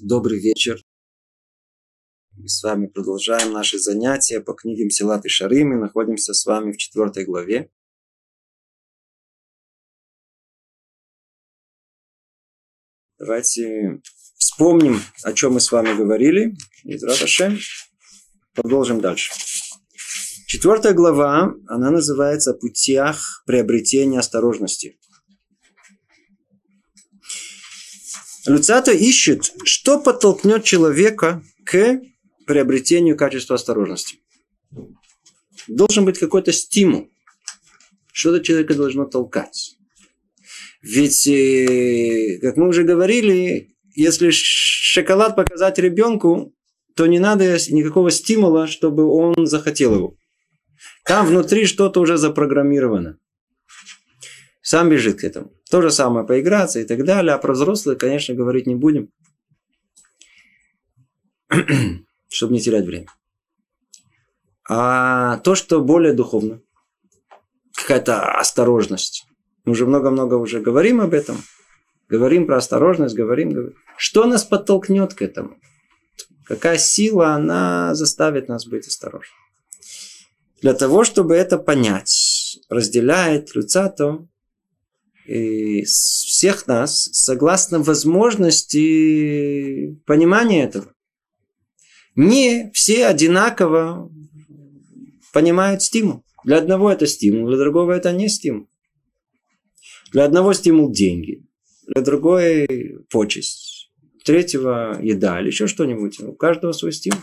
Добрый вечер. Мы с вами продолжаем наши занятия по книге Мсилат и Шары. Мы находимся с вами в четвертой главе. Давайте вспомним, о чем мы с вами говорили. И продолжим дальше. Четвертая глава, она называется «О путях приобретения осторожности». Люцата ищет, что подтолкнет человека к приобретению качества осторожности. Должен быть какой-то стимул. Что-то человека должно толкать. Ведь, э, как мы уже говорили, если шоколад показать ребенку, то не надо никакого стимула, чтобы он захотел его. Там внутри что-то уже запрограммировано. Сам бежит к этому. То же самое поиграться и так далее. А про взрослых, конечно, говорить не будем. Чтобы не терять время. А то, что более духовно. Какая-то осторожность. Мы уже много-много уже говорим об этом. Говорим про осторожность, говорим, говорим. Что нас подтолкнет к этому? Какая сила она заставит нас быть осторожными? Для того, чтобы это понять, разделяет Люцато и всех нас согласно возможности понимания этого. Не все одинаково понимают стимул. Для одного это стимул, для другого это не стимул. Для одного стимул деньги, для другой почесть, третьего еда или еще что-нибудь. У каждого свой стимул.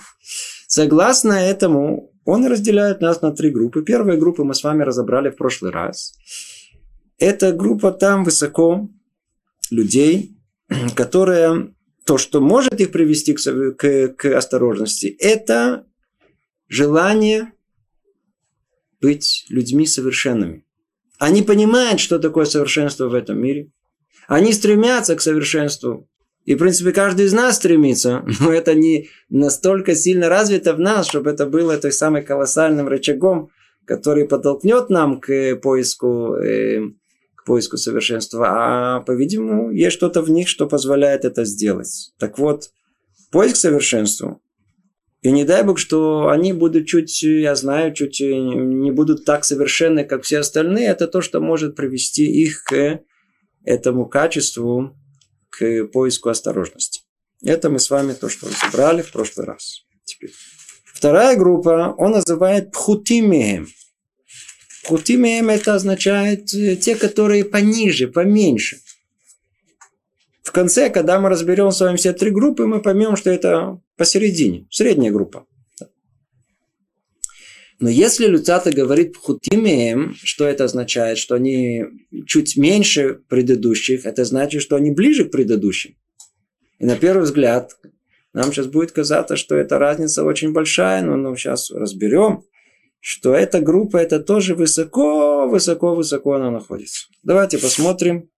Согласно этому, он разделяет нас на три группы. Первая группа мы с вами разобрали в прошлый раз. Эта группа там высоко людей, которая то, что может их привести к, к, к осторожности, это желание быть людьми совершенными. Они понимают, что такое совершенство в этом мире. Они стремятся к совершенству. И, в принципе, каждый из нас стремится, но это не настолько сильно развито в нас, чтобы это было той самым колоссальным рычагом, который подтолкнет нам к поиску э, к поиску совершенства, а, по-видимому, есть что-то в них, что позволяет это сделать. Так вот, поиск совершенства. И не дай бог, что они будут чуть, я знаю, чуть не будут так совершенны, как все остальные. Это то, что может привести их к этому качеству, к поиску осторожности. Это мы с вами то, что разобрали в прошлый раз. Теперь. Вторая группа, он называет пхутимеем – Хутимеем это означает э, те, которые пониже, поменьше. В конце, когда мы разберем с вами все три группы, мы поймем, что это посередине, средняя группа. Но если Люцата говорит хутимеем, что это означает? Что они чуть меньше предыдущих, это значит, что они ближе к предыдущим. И на первый взгляд нам сейчас будет казаться, что эта разница очень большая, но мы сейчас разберем что эта группа, это тоже высоко, высоко, высоко она находится. Давайте посмотрим,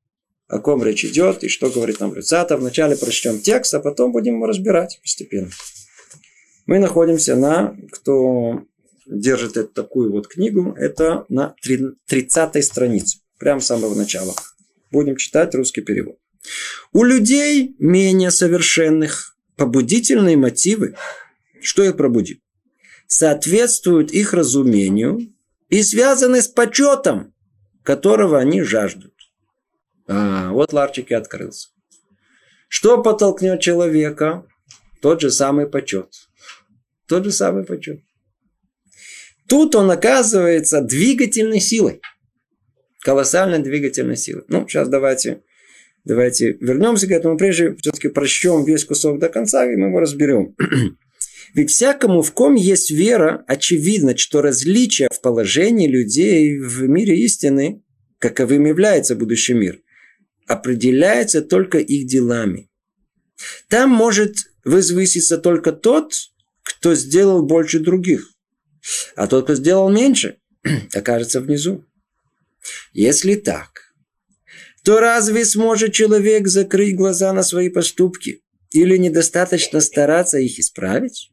о ком речь идет и что говорит нам Люцата. Вначале прочтем текст, а потом будем его разбирать постепенно. Мы находимся на, кто держит эту, такую вот книгу, это на 30 странице, прямо с самого начала. Будем читать русский перевод. У людей менее совершенных побудительные мотивы. Что их пробудит? Соответствуют их разумению и связаны с почетом, которого они жаждут. А, вот ларчик и открылся. Что подтолкнет человека? Тот же самый почет. Тот же самый почет. Тут он оказывается двигательной силой. Колоссальной двигательной силой. Ну, сейчас давайте, давайте вернемся к этому. Прежде все-таки прочтем весь кусок до конца, и мы его разберем. Ведь всякому, в ком есть вера, очевидно, что различия в положении людей в мире истины, каковым является будущий мир, определяется только их делами. Там может возвыситься только тот, кто сделал больше других, а тот, кто сделал меньше, окажется внизу. Если так, то разве сможет человек закрыть глаза на свои поступки или недостаточно стараться их исправить?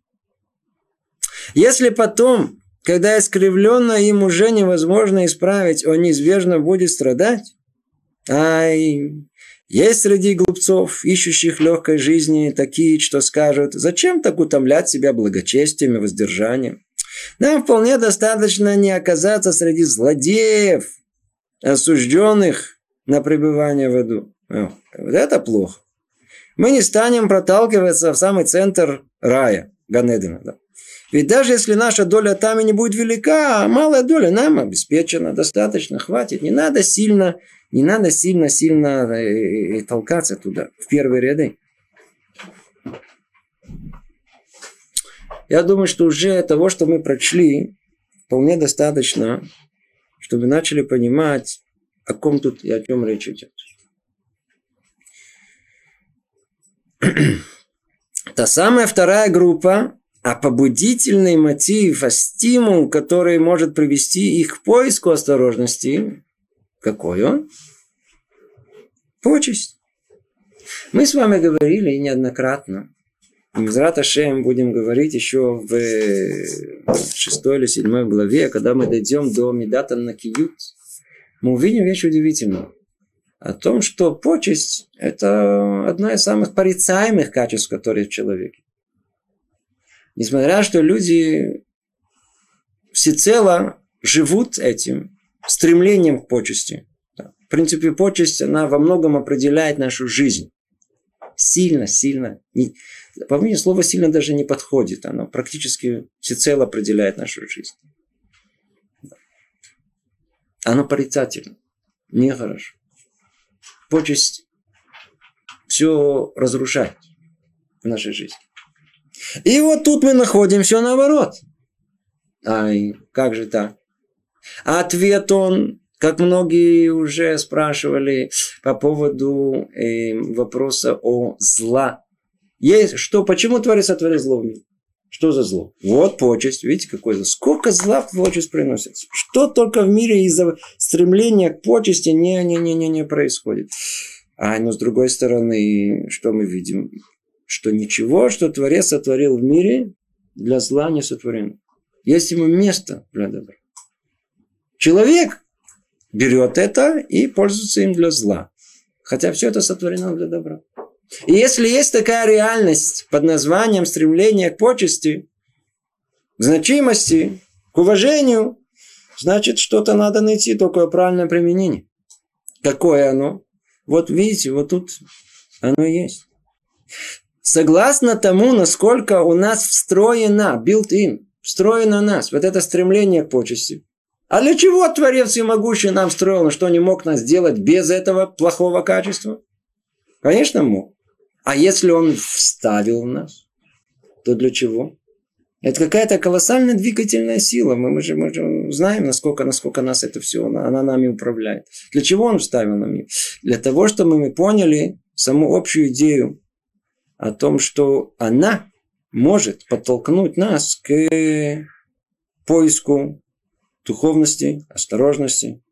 Если потом, когда искривленно им уже невозможно исправить, он неизбежно будет страдать, ай, Есть среди глупцов, ищущих легкой жизни, такие, что скажут, зачем так утомлять себя благочестием и воздержанием? Нам вполне достаточно не оказаться среди злодеев, осужденных на пребывание в аду. О, вот это плохо. Мы не станем проталкиваться в самый центр рая, Ганедина. Ведь даже если наша доля там и не будет велика, малая доля нам обеспечена, достаточно, хватит. Не надо сильно, не надо сильно-сильно э, э, толкаться туда, в первые ряды. Я думаю, что уже того, что мы прочли, вполне достаточно, чтобы начали понимать, о ком тут и о чем речь идет. Та самая вторая группа, а побудительный мотив, а стимул, который может привести их к поиску осторожности, какой он? Почесть. Мы с вами говорили неоднократно. Мизрат Ашем будем говорить еще в шестой или седьмой главе, когда мы дойдем до Медата Накиют. Мы увидим вещь удивительную. О том, что почесть – это одно из самых порицаемых качеств, которые в человеке. Несмотря что люди всецело живут этим стремлением к почести. В принципе, почесть, она во многом определяет нашу жизнь. Сильно, сильно. По мне слово сильно даже не подходит. Оно практически всецело определяет нашу жизнь. Оно порицательно. Нехорошо. Почесть все разрушает в нашей жизни. И вот тут мы находим все наоборот. Ай, как же так? Ответ он, как многие уже спрашивали по поводу э, вопроса о зла. Есть, что, почему Творец сотворил зло в мире? Что за зло? Вот почесть. Видите, какое зло? Сколько зла в почесть приносится? Что только в мире из-за стремления к почести не-не-не-не не происходит. А но с другой стороны, что мы видим? Что ничего, что Творец сотворил в мире, для зла не сотворено. Есть ему место для добра. Человек берет это и пользуется им для зла. Хотя все это сотворено для добра. И если есть такая реальность под названием стремление к почести, к значимости, к уважению, значит, что-то надо найти, такое правильное применение. Какое оно? Вот видите, вот тут оно есть согласно тому, насколько у нас встроена, built-in, встроено нас вот это стремление к почести. А для чего Творец Всемогущий нам строил, что не мог нас сделать без этого плохого качества? Конечно, мог. А если он вставил в нас, то для чего? Это какая-то колоссальная двигательная сила. Мы, мы, же, мы же знаем, насколько, насколько нас это все, она, она нами управляет. Для чего он вставил нам? Для того, чтобы мы поняли саму общую идею о том, что она может подтолкнуть нас к поиску духовности, осторожности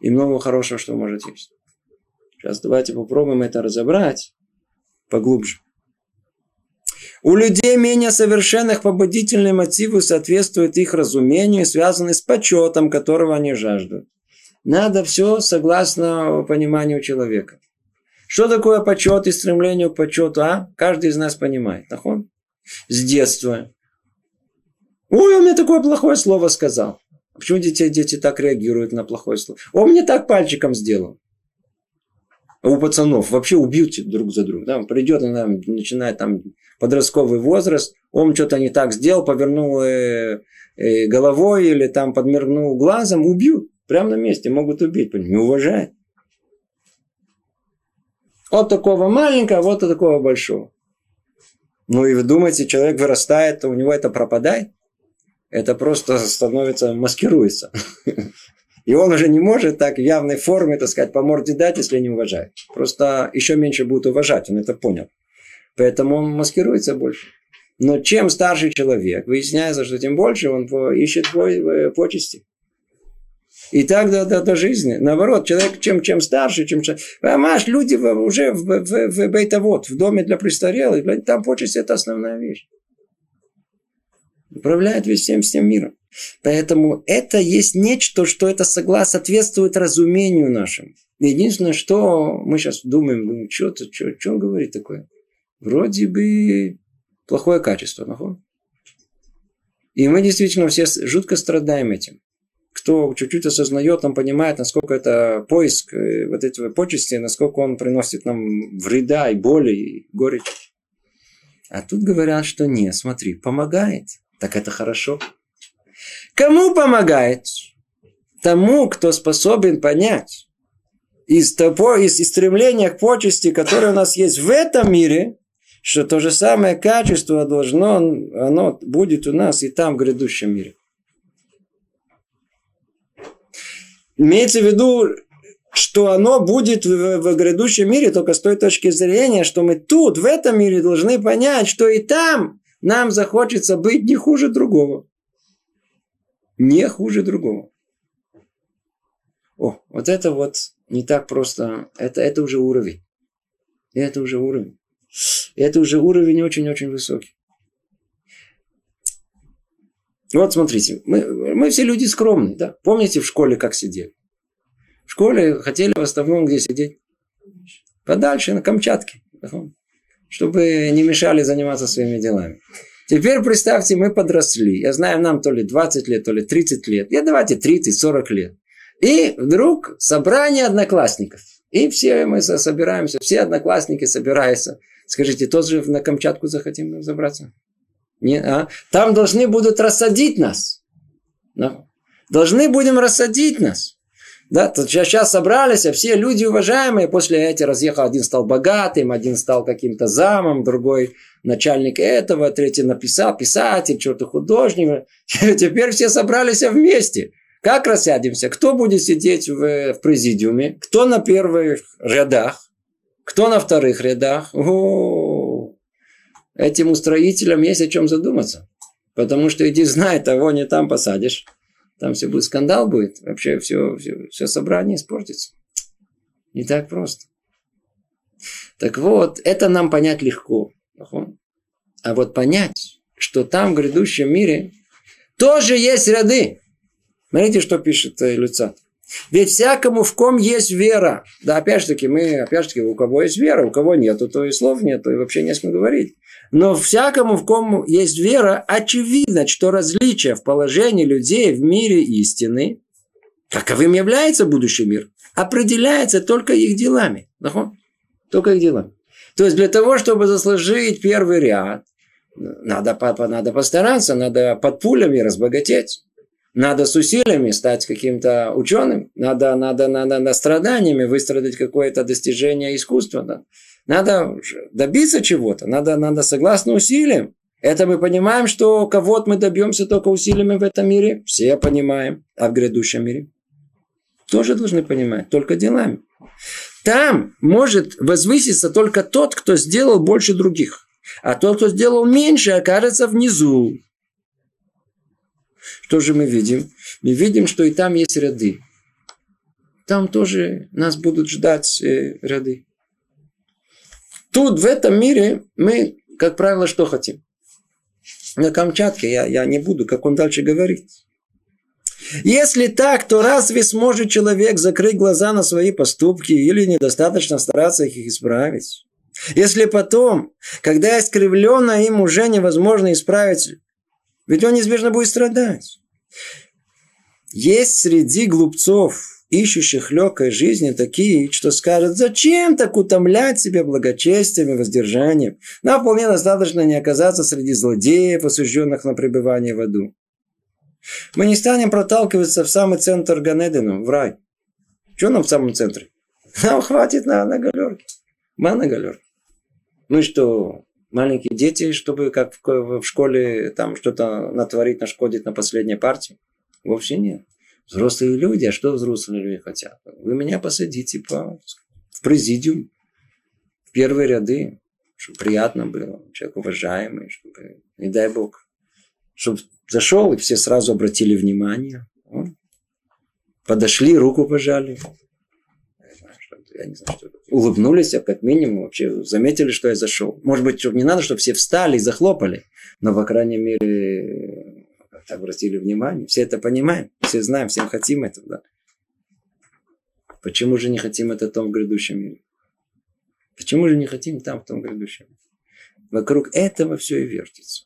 и много хорошего, что может есть. Сейчас давайте попробуем это разобрать поглубже. У людей менее совершенных побудительные мотивы соответствуют их разумению, связаны с почетом, которого они жаждут. Надо все согласно пониманию человека. Что такое почет и стремление к почету, а? Каждый из нас понимает. Нахон? С детства. Ой, он мне такое плохое слово сказал. Почему дети, дети так реагируют на плохое слово? Он мне так пальчиком сделал. А у пацанов вообще убьют друг за друга. Да? Придет, она начинает там подростковый возраст, он что-то не так сделал, повернул э, э, головой или там подмернул глазом, убьют. Прямо на месте могут убить. Не уважает. От такого маленького, вот от такого большого. Ну и вы думаете, человек вырастает, то у него это пропадает? Это просто становится, маскируется. И он уже не может так в явной форме, так сказать, по морде дать, если не уважает. Просто еще меньше будет уважать, он это понял. Поэтому он маскируется больше. Но чем старше человек, выясняется, что тем больше он ищет э, почести. И так до, до, до жизни. Наоборот, человек чем, чем старше, чем... Понимаешь, люди уже в, в, в бейтовод, в доме для престарелых, там почесть – это основная вещь. Управляет весь всем, всем миром. Поэтому это есть нечто, что это согласно соответствует разумению нашему. Единственное, что мы сейчас думаем, думаем что-то, что, что он говорит такое? Вроде бы плохое качество. Нахуй. И мы действительно все жутко страдаем этим. Кто чуть-чуть осознает, он понимает, насколько это поиск э, вот этого почести, насколько он приносит нам вреда и боли, и горечь. А тут говорят, что нет, смотри, помогает. Так это хорошо. Кому помогает? Тому, кто способен понять из того, из стремления к почести, которое у нас есть в этом мире, что то же самое качество должно, оно будет у нас и там, в грядущем мире. Имеется в виду, что оно будет в, в грядущем мире только с той точки зрения, что мы тут, в этом мире, должны понять, что и там нам захочется быть не хуже другого. Не хуже другого. О, вот это вот не так просто. Это, это уже уровень. Это уже уровень. Это уже уровень очень-очень высокий. Вот смотрите, мы, мы все люди скромные, да? Помните в школе, как сидели? В школе хотели в основном где сидеть? Подальше, на Камчатке. Чтобы не мешали заниматься своими делами. Теперь представьте, мы подросли. Я знаю, нам то ли 20 лет, то ли 30 лет. Я давайте 30-40 лет. И вдруг собрание одноклассников. И все мы собираемся, все одноклассники собираются. Скажите, тоже на Камчатку захотим забраться? Нет, а? Там должны будут рассадить нас. Да? Должны будем рассадить нас. Да, тут сейчас собрались, а все люди уважаемые, после этого разъехал, один стал богатым, один стал каким-то замом, другой начальник этого, третий написал, писатель, что-то художник. Теперь все собрались вместе. Как рассядемся? Кто будет сидеть в, в президиуме? Кто на первых рядах? Кто на вторых рядах? О, этим устроителям есть о чем задуматься. Потому что иди знай, того не там посадишь. Там все будет скандал будет. Вообще все, все, все собрание испортится. Не так просто. Так вот, это нам понять легко. А вот понять, что там в грядущем мире тоже есть ряды. Смотрите, что пишет э, Люцат. Ведь всякому в ком есть вера. Да, опять же таки, мы, опять же таки, у кого есть вера, у кого нету, то и слов нету, и вообще не с кем говорить. Но всякому, в ком есть вера, очевидно, что различие в положении людей в мире истины, каковым является будущий мир, определяется только их делами. Только их делами. То есть для того, чтобы заслужить первый ряд, надо, надо постараться, надо под пулями разбогатеть. Надо с усилиями стать каким-то ученым, надо, надо, надо, надо страданиями выстрадать какое-то достижение искусства. Да. Надо добиться чего-то, надо, надо согласно усилиям. Это мы понимаем, что кого-то мы добьемся только усилиями в этом мире. Все понимаем. А в грядущем мире? Тоже должны понимать, только делами. Там может возвыситься только тот, кто сделал больше других. А тот, кто сделал меньше, окажется внизу. Что же мы видим? Мы видим, что и там есть ряды. Там тоже нас будут ждать э, ряды. Тут, в этом мире, мы, как правило, что хотим? На Камчатке, я, я не буду, как он дальше говорит. Если так, то разве сможет человек закрыть глаза на свои поступки или недостаточно стараться их исправить? Если потом, когда искривленно им уже невозможно исправить, ведь он неизбежно будет страдать. Есть среди глупцов, ищущих легкой жизни, такие, что скажут, зачем так утомлять себя благочестием и воздержанием? Нам вполне достаточно не оказаться среди злодеев, осужденных на пребывание в аду. Мы не станем проталкиваться в самый центр Ганедена, в рай. Что нам в самом центре? Нам хватит на, на галерке. Мы на галерке. Мы что, маленькие дети, чтобы как в, школе там что-то натворить, нашкодить на последней партии? Вовсе нет. Взрослые люди, а что взрослые люди хотят? Вы меня посадите по, в президиум, в первые ряды, чтобы приятно было, человек уважаемый, чтобы, не дай бог, чтобы зашел, и все сразу обратили внимание. Подошли, руку пожали. Я не знаю, что улыбнулись, а как минимум вообще заметили, что я зашел. Может быть, не надо, чтобы все встали и захлопали, но, по крайней мере, обратили внимание. Все это понимаем, все знаем, всем хотим этого. Да? Почему же не хотим это в грядущем мире? Почему же не хотим там, в том грядущем? Вокруг этого все и вертится.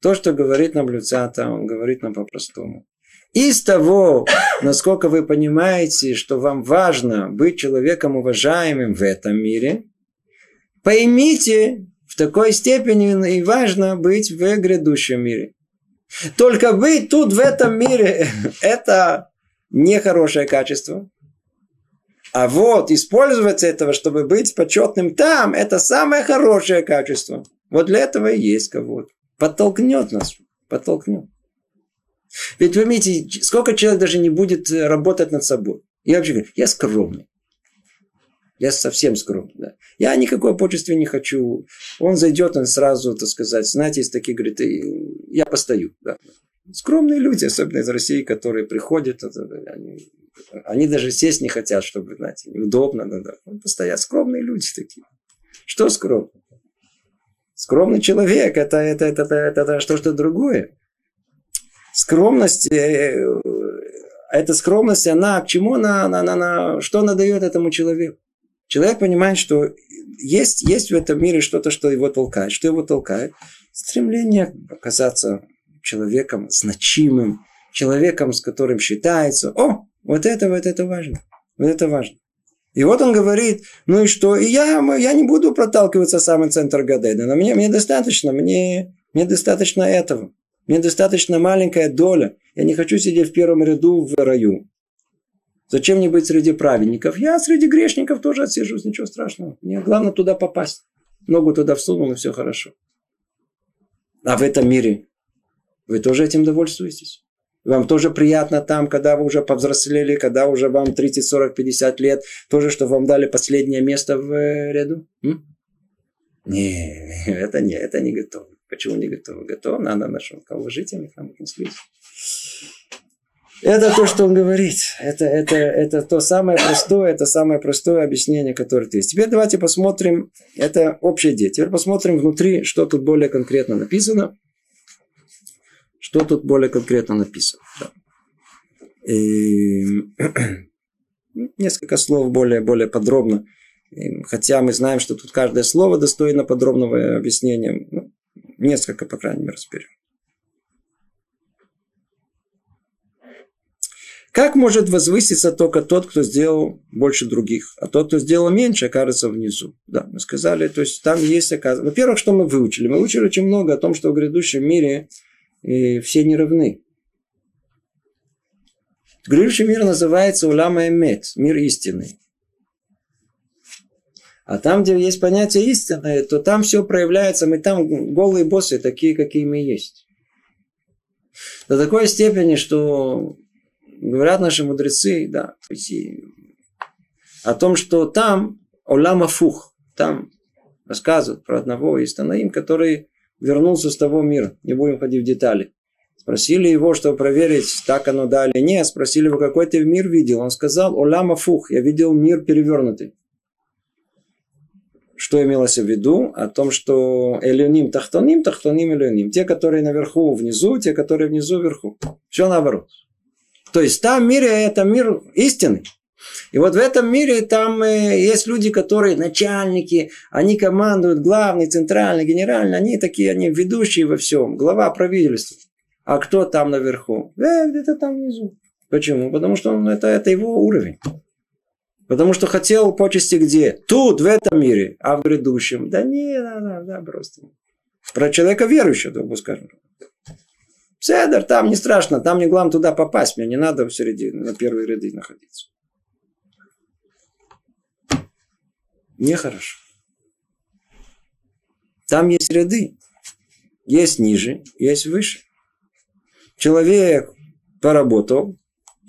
То, что говорит нам Люцата, он говорит нам по-простому. Из того, насколько вы понимаете, что вам важно быть человеком уважаемым в этом мире, поймите, в такой степени и важно быть в грядущем мире. Только быть тут, в этом мире, это нехорошее качество. А вот использовать этого, чтобы быть почетным там, это самое хорошее качество. Вот для этого и есть кого-то. Подтолкнет нас. Подтолкнет. Ведь вы видите, сколько человек даже не будет работать над собой. Я вообще говорю, я скромный. Я совсем скромный. Да. Я никакой почести не хочу. Он зайдет, он сразу, так сказать, знаете, есть такие, говорит, я постою. Да. Скромные люди, особенно из России, которые приходят, они, они даже сесть не хотят, чтобы, знаете, неудобно. Да, да. Постоят скромные люди такие. Что скромно? Скромный человек это, это, это, это, это что-то другое. Скромность, э, эта скромность, она к чему она, она, она, она, что она дает этому человеку? Человек понимает, что есть, есть в этом мире что-то, что его толкает. Что его толкает? Стремление оказаться человеком значимым, человеком, с которым считается. О, вот это, вот это важно. Вот это важно. И вот он говорит, ну и что? И я, я не буду проталкиваться в самый центр Гадеда, но мне, мне достаточно, мне, мне достаточно этого. Мне достаточно маленькая доля. Я не хочу сидеть в первом ряду в раю. Зачем мне быть среди праведников? Я среди грешников тоже отсижусь, ничего страшного. Мне главное туда попасть. Ногу туда всунул, и все хорошо. А в этом мире вы тоже этим довольствуетесь? Вам тоже приятно там, когда вы уже повзрослели, когда уже вам 30, 40, 50 лет, тоже, что вам дали последнее место в э, ряду? М? Не, это не, это не готово. Почему не готово? Готово, надо нашим уважительных нам отнеслись. Это то, что он говорит. Это, это, это то самое простое, это самое простое объяснение, которое есть. Теперь давайте посмотрим, это общее идея. Теперь посмотрим внутри, что тут более конкретно написано. Что тут более конкретно написано? Да. И... Несколько слов более, более подробно. Хотя мы знаем, что тут каждое слово достойно подробного объяснения. Ну, несколько, по крайней мере, разберем. Как может возвыситься только тот, кто сделал больше других, а тот, кто сделал меньше, окажется внизу? Да, мы сказали, то есть там есть, оказывается... Во-первых, что мы выучили? Мы выучили очень много о том, что в грядущем мире и все не равны. Грядущий мир называется Улама Эмет, мир истины. А там, где есть понятие истины, то там все проявляется, мы там голые боссы, такие, какие мы есть. До такой степени, что говорят наши мудрецы, да, о том, что там Олама Фух, там рассказывают про одного из Танаим, который вернулся с того мира. Не будем ходить в детали. Спросили его, чтобы проверить, так оно да или нет. Спросили его, какой ты мир видел. Он сказал, Оляма фух, я видел мир перевернутый. Что имелось в виду? О том, что элюним тахтоним, тахтоним элюним. Те, которые наверху внизу, те, которые внизу вверху. Все наоборот. То есть там мире это мир истины. И вот в этом мире там э, есть люди, которые начальники, они командуют, главный, центральный, генеральный, они такие, они ведущие во всем, глава правительства. А кто там наверху? Э, где-то там внизу. Почему? Потому что он, это, это его уровень. Потому что хотел почести где? Тут, в этом мире, а в грядущем. Да не, да, да, да, просто. Про человека верующего, да, скажем. Седер, там не страшно, там не главное туда попасть, мне не надо в середине, на первые ряды находиться. Нехорошо. Там есть ряды. Есть ниже, есть выше. Человек поработал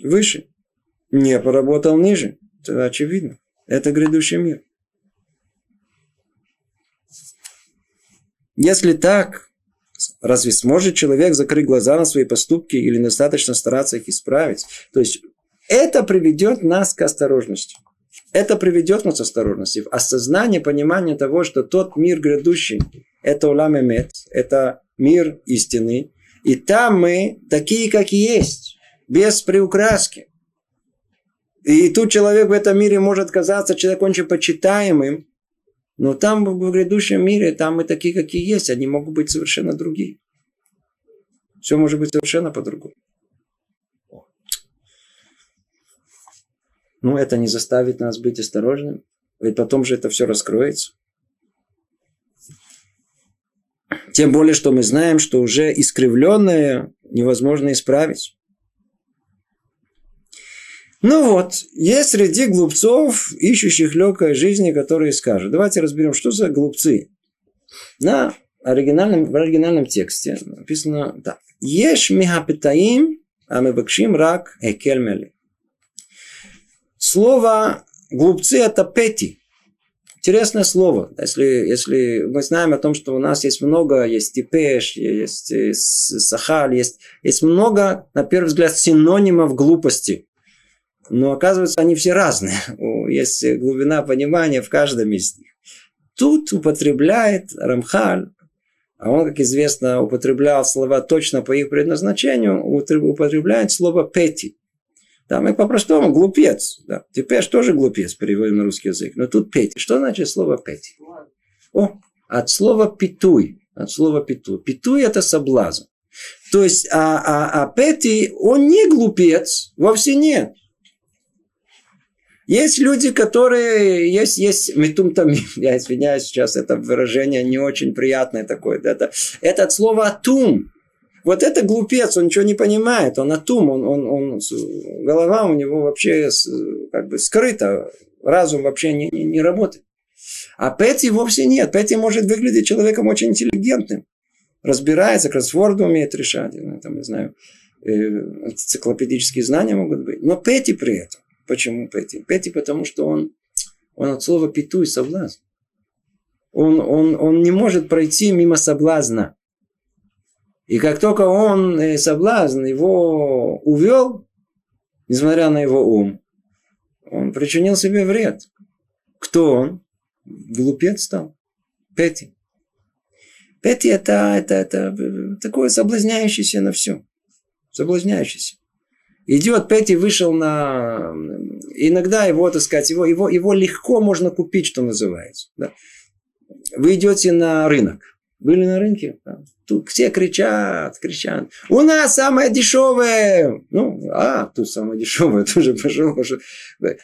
выше, не поработал ниже. Это очевидно. Это грядущий мир. Если так, разве сможет человек закрыть глаза на свои поступки или достаточно стараться их исправить? То есть это приведет нас к осторожности. Это приведет нас к осторожности, осознание, понимание того, что тот мир грядущий, это улам эмет, это мир истины, и там мы такие, как есть, без приукраски. И тут человек в этом мире может казаться человеком очень почитаемым, но там в грядущем мире, там и такие, какие есть, они могут быть совершенно другие. Все может быть совершенно по-другому. Ну, это не заставит нас быть осторожным. Ведь потом же это все раскроется. Тем более, что мы знаем, что уже искривленное невозможно исправить. Ну вот, есть среди глупцов, ищущих легкой жизни, которые скажут. Давайте разберем, что за глупцы. На оригинальном, в оригинальном тексте написано так. Еш михапитаим, а мы бакшим рак экельмели. Слово глупцы это пети. Интересное слово. Если, если мы знаем о том, что у нас есть много, есть типеш, есть сахаль, есть, есть много, на первый взгляд, синонимов глупости. Но оказывается, они все разные. Есть глубина понимания в каждом из них. Тут употребляет Рамхаль, а он, как известно, употреблял слова точно по их предназначению, употребляет слово «пети». Там и по-простому глупец. Да. Теперь тоже глупец, переводим на русский язык. Но тут пети. Что значит слово пети? О, от слова питуй. От слова питуй. Питуй это соблазн. То есть, а, а, а пети, он не глупец, вовсе нет. Есть люди, которые, есть, есть метумтами, я извиняюсь сейчас, это выражение не очень приятное такое. Это, это от слова атум. Вот это глупец, он ничего не понимает, он атум, он, он, он, голова у него вообще как бы скрыта, разум вообще не, не, не работает. А Петти вовсе нет. Петти может выглядеть человеком очень интеллигентным. Разбирается, кроссворды умеет решать. Ну, там, не знаю, э, энциклопедические знания могут быть. Но Петти при этом. Почему Петти? Петти потому, что он, он от слова пету и соблазн. Он, он, он не может пройти мимо соблазна. И как только он, э, соблазн, его увел, несмотря на его ум, он причинил себе вред. Кто он? Глупец стал. Петти. Петти это, это, это такое соблазняющееся на все. Соблазняющееся. Идет, Петти вышел на... Иногда его, так сказать, его, его, его легко можно купить, что называется. Да. Вы идете на рынок. Были на рынке? Да. Тут все кричат, кричат. У нас самое дешевое. Ну, а, тут самое дешевое тоже пошел.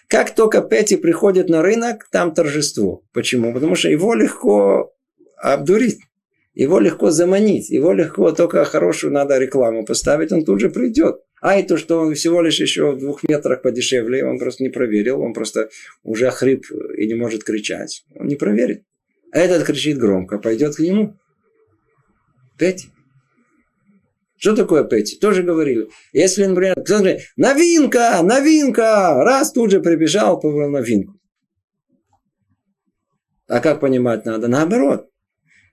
Как только Петти приходит на рынок, там торжество. Почему? Потому что его легко обдурить. Его легко заманить. Его легко, только хорошую надо рекламу поставить, он тут же придет. А это, что он всего лишь еще в двух метрах подешевле, он просто не проверил, он просто уже хрип и не может кричать. Он не проверит. А этот кричит громко, пойдет к нему. Петти. Что такое Петти? Тоже говорили. Если, например, говорит, новинка, новинка, раз тут же прибежал, повел новинку. А как понимать надо? Наоборот.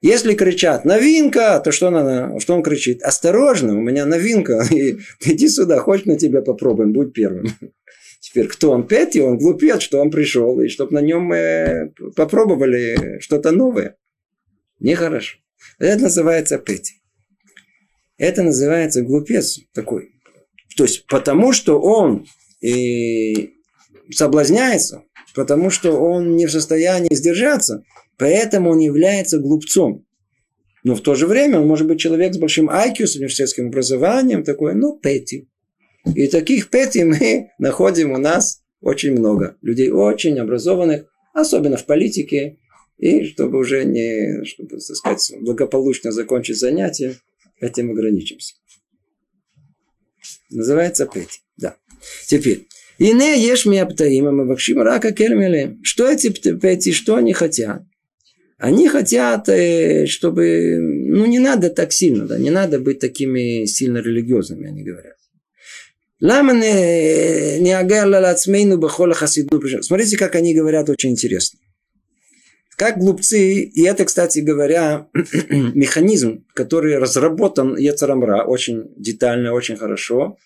Если кричат «новинка», то что, надо, что он кричит? «Осторожно, у меня новинка, и, иди сюда, хочешь на тебя попробуем, будь первым». Теперь кто он? Петти, он глупец, что он пришел, и чтобы на нем э, попробовали что-то новое. Нехорошо. Это называется Петти. Это называется глупец такой. То есть, потому что он и соблазняется, потому что он не в состоянии сдержаться, поэтому он является глупцом. Но в то же время он может быть человек с большим IQ, с университетским образованием, такой, ну, Петти. И таких Петти мы находим у нас очень много. Людей очень образованных, особенно в политике, и чтобы уже не, чтобы, так сказать, благополучно закончить занятие, этим ограничимся. Называется Пети. Да. Теперь. И не ешь ми аптаим, мы вакшим рака кельмели. Что эти пети, что они хотят? Они хотят, э, чтобы, ну, не надо так сильно, да, не надо быть такими сильно религиозными, они говорят. Смотрите, как они говорят очень интересно. Как глупцы, и это, кстати говоря, механизм, который разработан Ецарамра очень детально, очень хорошо.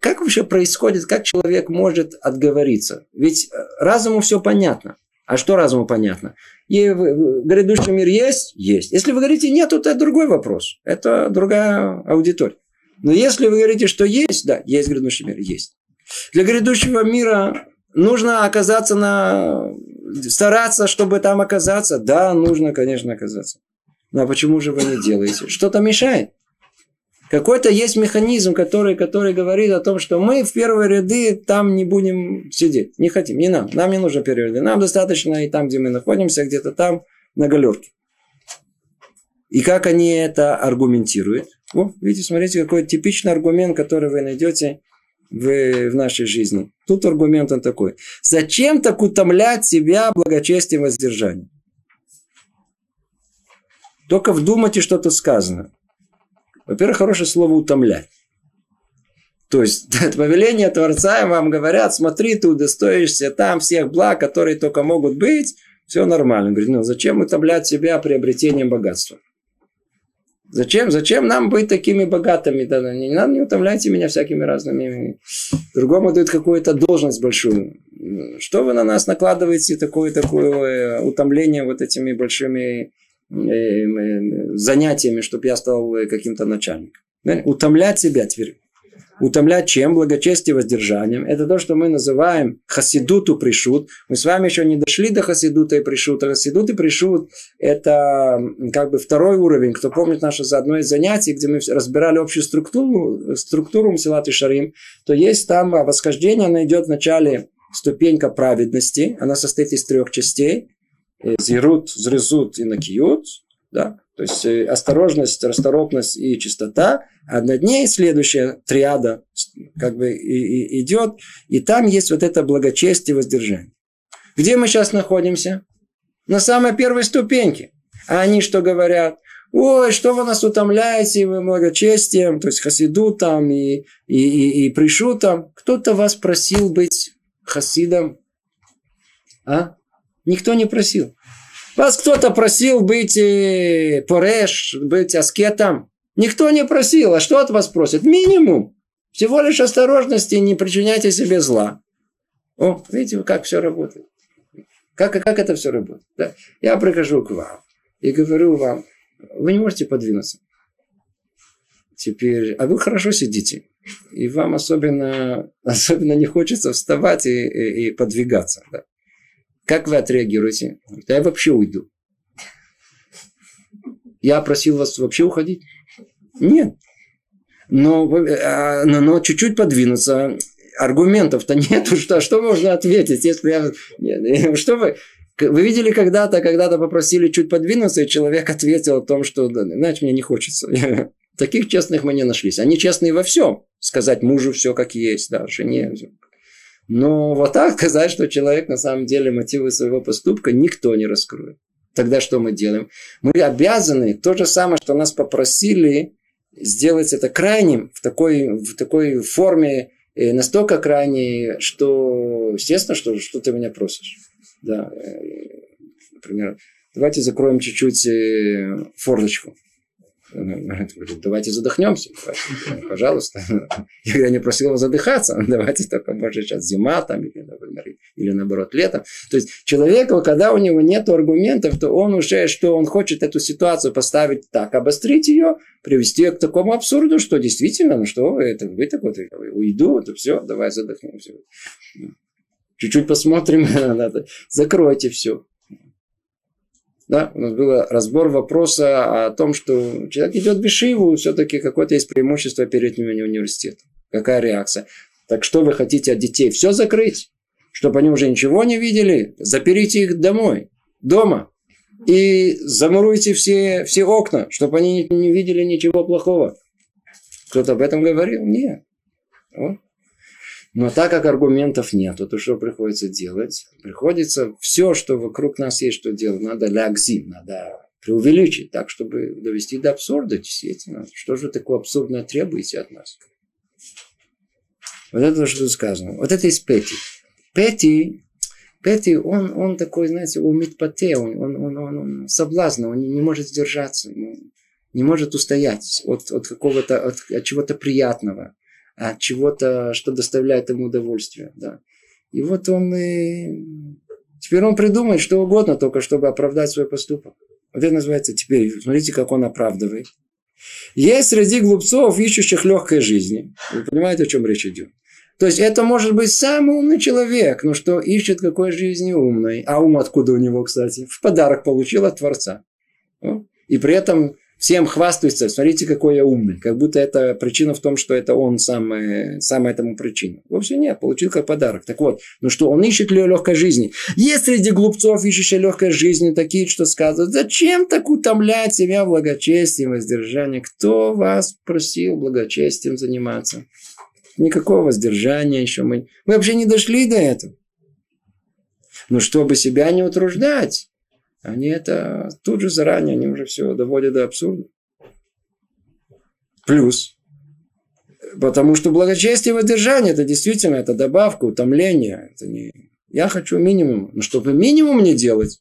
Как вообще происходит, как человек может отговориться? Ведь э, разуму все понятно. А что разуму понятно? И грядущий мир есть? Есть. Если вы говорите нет, то это другой вопрос. Это другая аудитория. Но если вы говорите, что есть, да, есть грядущий мир, есть. Для грядущего мира нужно оказаться на... Стараться, чтобы там оказаться. Да, нужно, конечно, оказаться. Но почему же вы не делаете? Что-то мешает. Какой-то есть механизм, который, который говорит о том, что мы в первые ряды там не будем сидеть. Не хотим, не нам. Нам не нужно первые ряды. Нам достаточно и там, где мы находимся, где-то там, на галерке. И как они это аргументируют? О, видите, смотрите, какой типичный аргумент, который вы найдете в, в нашей жизни. Тут аргумент он такой. Зачем так утомлять себя благочестием воздержанием? Только вдумайте, что тут сказано. Во-первых, хорошее слово «утомлять». То есть, это повеление Творца вам говорят, смотри, ты удостоишься там всех благ, которые только могут быть, все нормально. Он говорит, ну зачем утомлять себя приобретением богатства? Зачем? Зачем нам быть такими богатыми? Да, не надо, не утомляйте меня всякими разными. Другому дают какую-то должность большую. Что вы на нас накладываете такое, такое утомление вот этими большими э, занятиями, чтобы я стал каким-то начальником? Утомлять себя теперь утомлять чем? Благочестие воздержанием. Это то, что мы называем хасидуту пришут. Мы с вами еще не дошли до хасидута и пришута. Хасидут и пришут – это как бы второй уровень. Кто помнит наше за одно из занятий, где мы разбирали общую структуру, структуру Мсилат и Шарим, то есть там восхождение, оно идет в начале ступенька праведности. Она состоит из трех частей. Зирут, зрезут и накиют. Да? То есть э, осторожность, расторопность и чистота. А над ней следующая триада как бы и, и идет. И там есть вот это благочестие воздержание. Где мы сейчас находимся? На самой первой ступеньке. А они что говорят? Ой, что вы нас утомляете, вы благочестием, то есть хасиду там и, и, и, и пришу там. Кто-то вас просил быть хасидом? А? Никто не просил. Вас кто-то просил быть э, пореш, быть аскетом. Никто не просил. А что от вас просят? Минимум. Всего лишь осторожности, не причиняйте себе зла. О, видите, как все работает. Как, как это все работает. Да? Я прихожу к вам и говорю вам, вы не можете подвинуться. Теперь, а вы хорошо сидите. И вам особенно, особенно не хочется вставать и, и, и подвигаться. Да? Как вы отреагируете? Да я вообще уйду. Я просил вас вообще уходить? Нет. Но, а, но, но чуть-чуть подвинуться. Аргументов-то нету. Что, что можно ответить, если я... Что вы... Вы видели когда-то, когда-то попросили чуть подвинуться, и человек ответил о том, что, знаете, мне не хочется. Таких честных мы не нашлись. Они честные во всем. Сказать мужу все как есть, да, жене. Но вот так сказать, что человек на самом деле мотивы своего поступка никто не раскроет. Тогда что мы делаем? Мы обязаны то же самое, что нас попросили сделать это крайним в такой, в такой форме, э, настолько крайней, что естественно, что, что ты меня просишь. Да, э, например, давайте закроем чуть-чуть э, форточку. Говорит, давайте задохнемся. Пожалуйста. Я не просил его задыхаться. Давайте только, может, сейчас зима там, или, например, или наоборот лето. То есть человеку, когда у него нет аргументов, то он уже, что он хочет эту ситуацию поставить так, обострить ее, привести ее к такому абсурду, что действительно, ну что это вы такой, уйду, это все, давай задохнемся. Чуть-чуть посмотрим, закройте все. Да, у нас был разбор вопроса о том, что человек идет в Бешиву, все-таки какое-то есть преимущество перед ними университетом. Какая реакция? Так что вы хотите от детей? Все закрыть? Чтобы они уже ничего не видели? Заперите их домой, дома. И замуруйте все, все окна, чтобы они не видели ничего плохого. Кто-то об этом говорил? Нет. Вот. Но так как аргументов нет, то что приходится делать? Приходится все, что вокруг нас есть, что делать, надо лягзим, надо преувеличить так, чтобы довести до абсурда, действительно. Что же такое абсурдное требуете от нас? Вот это то, что сказано. Вот это есть Пети. Пети, Пети, он, он такой, знаете, умит поте, он, он, он, он, он соблазна, он не может сдержаться, не может устоять от, от какого-то, от, от чего-то приятного от чего-то, что доставляет ему удовольствие. Да. И вот он и... Теперь он придумает что угодно, только чтобы оправдать свой поступок. Вот это называется теперь, смотрите, как он оправдывает. Есть среди глупцов, ищущих легкой жизни. Вы понимаете, о чем речь идет? То есть это может быть самый умный человек, но что ищет какой жизни умной. А ум откуда у него, кстати? В подарок получил от Творца. И при этом всем хвастается, смотрите, какой я умный. Как будто это причина в том, что это он сам, сам этому причина. Вовсе нет, получил как подарок. Так вот, ну что, он ищет легкой жизни. Есть среди глупцов, ищущие легкой жизни, такие, что сказывают, зачем так утомлять себя благочестием, воздержанием? Кто вас просил благочестием заниматься? Никакого воздержания еще мы... Мы вообще не дошли до этого. Но чтобы себя не утруждать, они это тут же заранее, они уже все доводят до абсурда. Плюс, потому что благочестие и воздержание, это действительно, это добавка, утомление. Это не... Я хочу минимум. Но чтобы минимум не делать,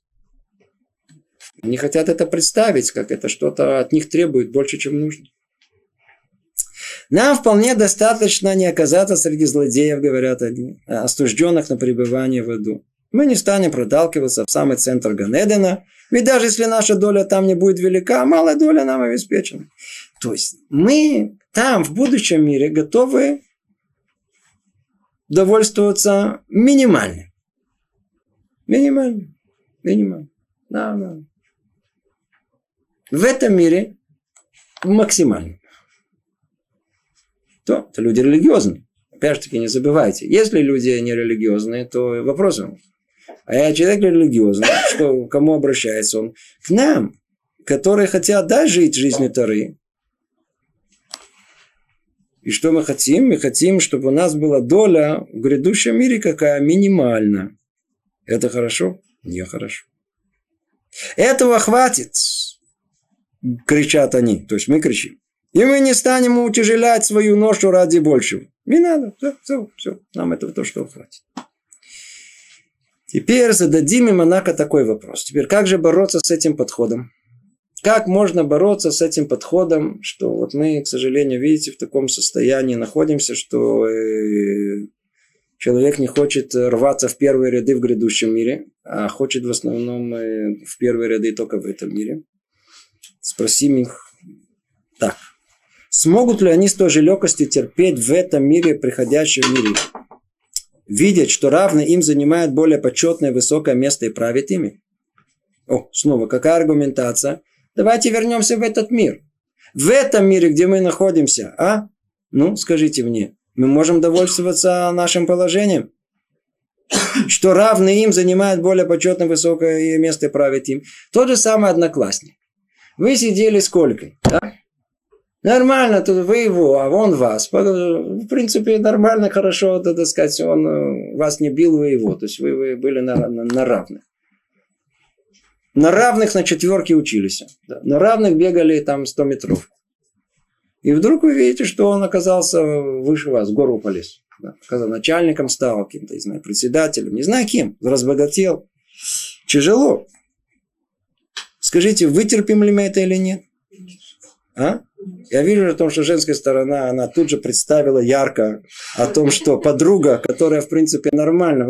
они хотят это представить, как это что-то от них требует больше, чем нужно. Нам вполне достаточно не оказаться среди злодеев, говорят одни, остужденных на пребывание в аду. Мы не станем проталкиваться в самый центр Ганедена, ведь даже если наша доля там не будет велика, малая доля нам обеспечена. То есть мы там, в будущем мире, готовы довольствоваться минимально. Минимально. Минимально. Да, да. В этом мире максимально. То, это люди религиозные. Опять же таки, не забывайте. Если люди не религиозные, то вопрос а я человек религиозный, что кому обращается он? К нам, которые хотят да, жить жизнью Тары. И что мы хотим? Мы хотим, чтобы у нас была доля в грядущем мире какая минимальна. Это хорошо? Не хорошо. Этого хватит, кричат они. То есть мы кричим. И мы не станем утяжелять свою ношу ради большего. Не надо. Все, все, все. Нам этого то, что хватит. Теперь зададим им, Монако, такой вопрос. Теперь, как же бороться с этим подходом? Как можно бороться с этим подходом, что вот мы, к сожалению, видите, в таком состоянии находимся, что э, человек не хочет рваться в первые ряды в грядущем мире, а хочет в основном э, в первые ряды только в этом мире. Спросим их так. Смогут ли они с той же легкостью терпеть в этом мире, приходящем мире? Видят, что равные им занимают более почетное высокое место и правят ими. О, снова, какая аргументация? Давайте вернемся в этот мир. В этом мире, где мы находимся, а? Ну, скажите мне, мы можем довольствоваться нашим положением? Что равные им занимают более почетное высокое место и правят им. Тот же самый одноклассник. Вы сидели сколько? Да? Нормально, тут вы его, а он вас. В принципе, нормально, хорошо, так сказать, он э, вас не бил, вы его. То есть вы, вы были на, на, на равных. На равных на четверке учились. Да. На равных бегали там 100 метров. И вдруг вы видите, что он оказался выше вас, в гору полез. Да. Начальником стал, каким-то, не знаю, председателем, не знаю кем, разбогател. Тяжело. Скажите, вытерпим ли мы это или нет? А? Я вижу о том, что женская сторона, она тут же представила ярко о том, что подруга, которая, в принципе, нормально,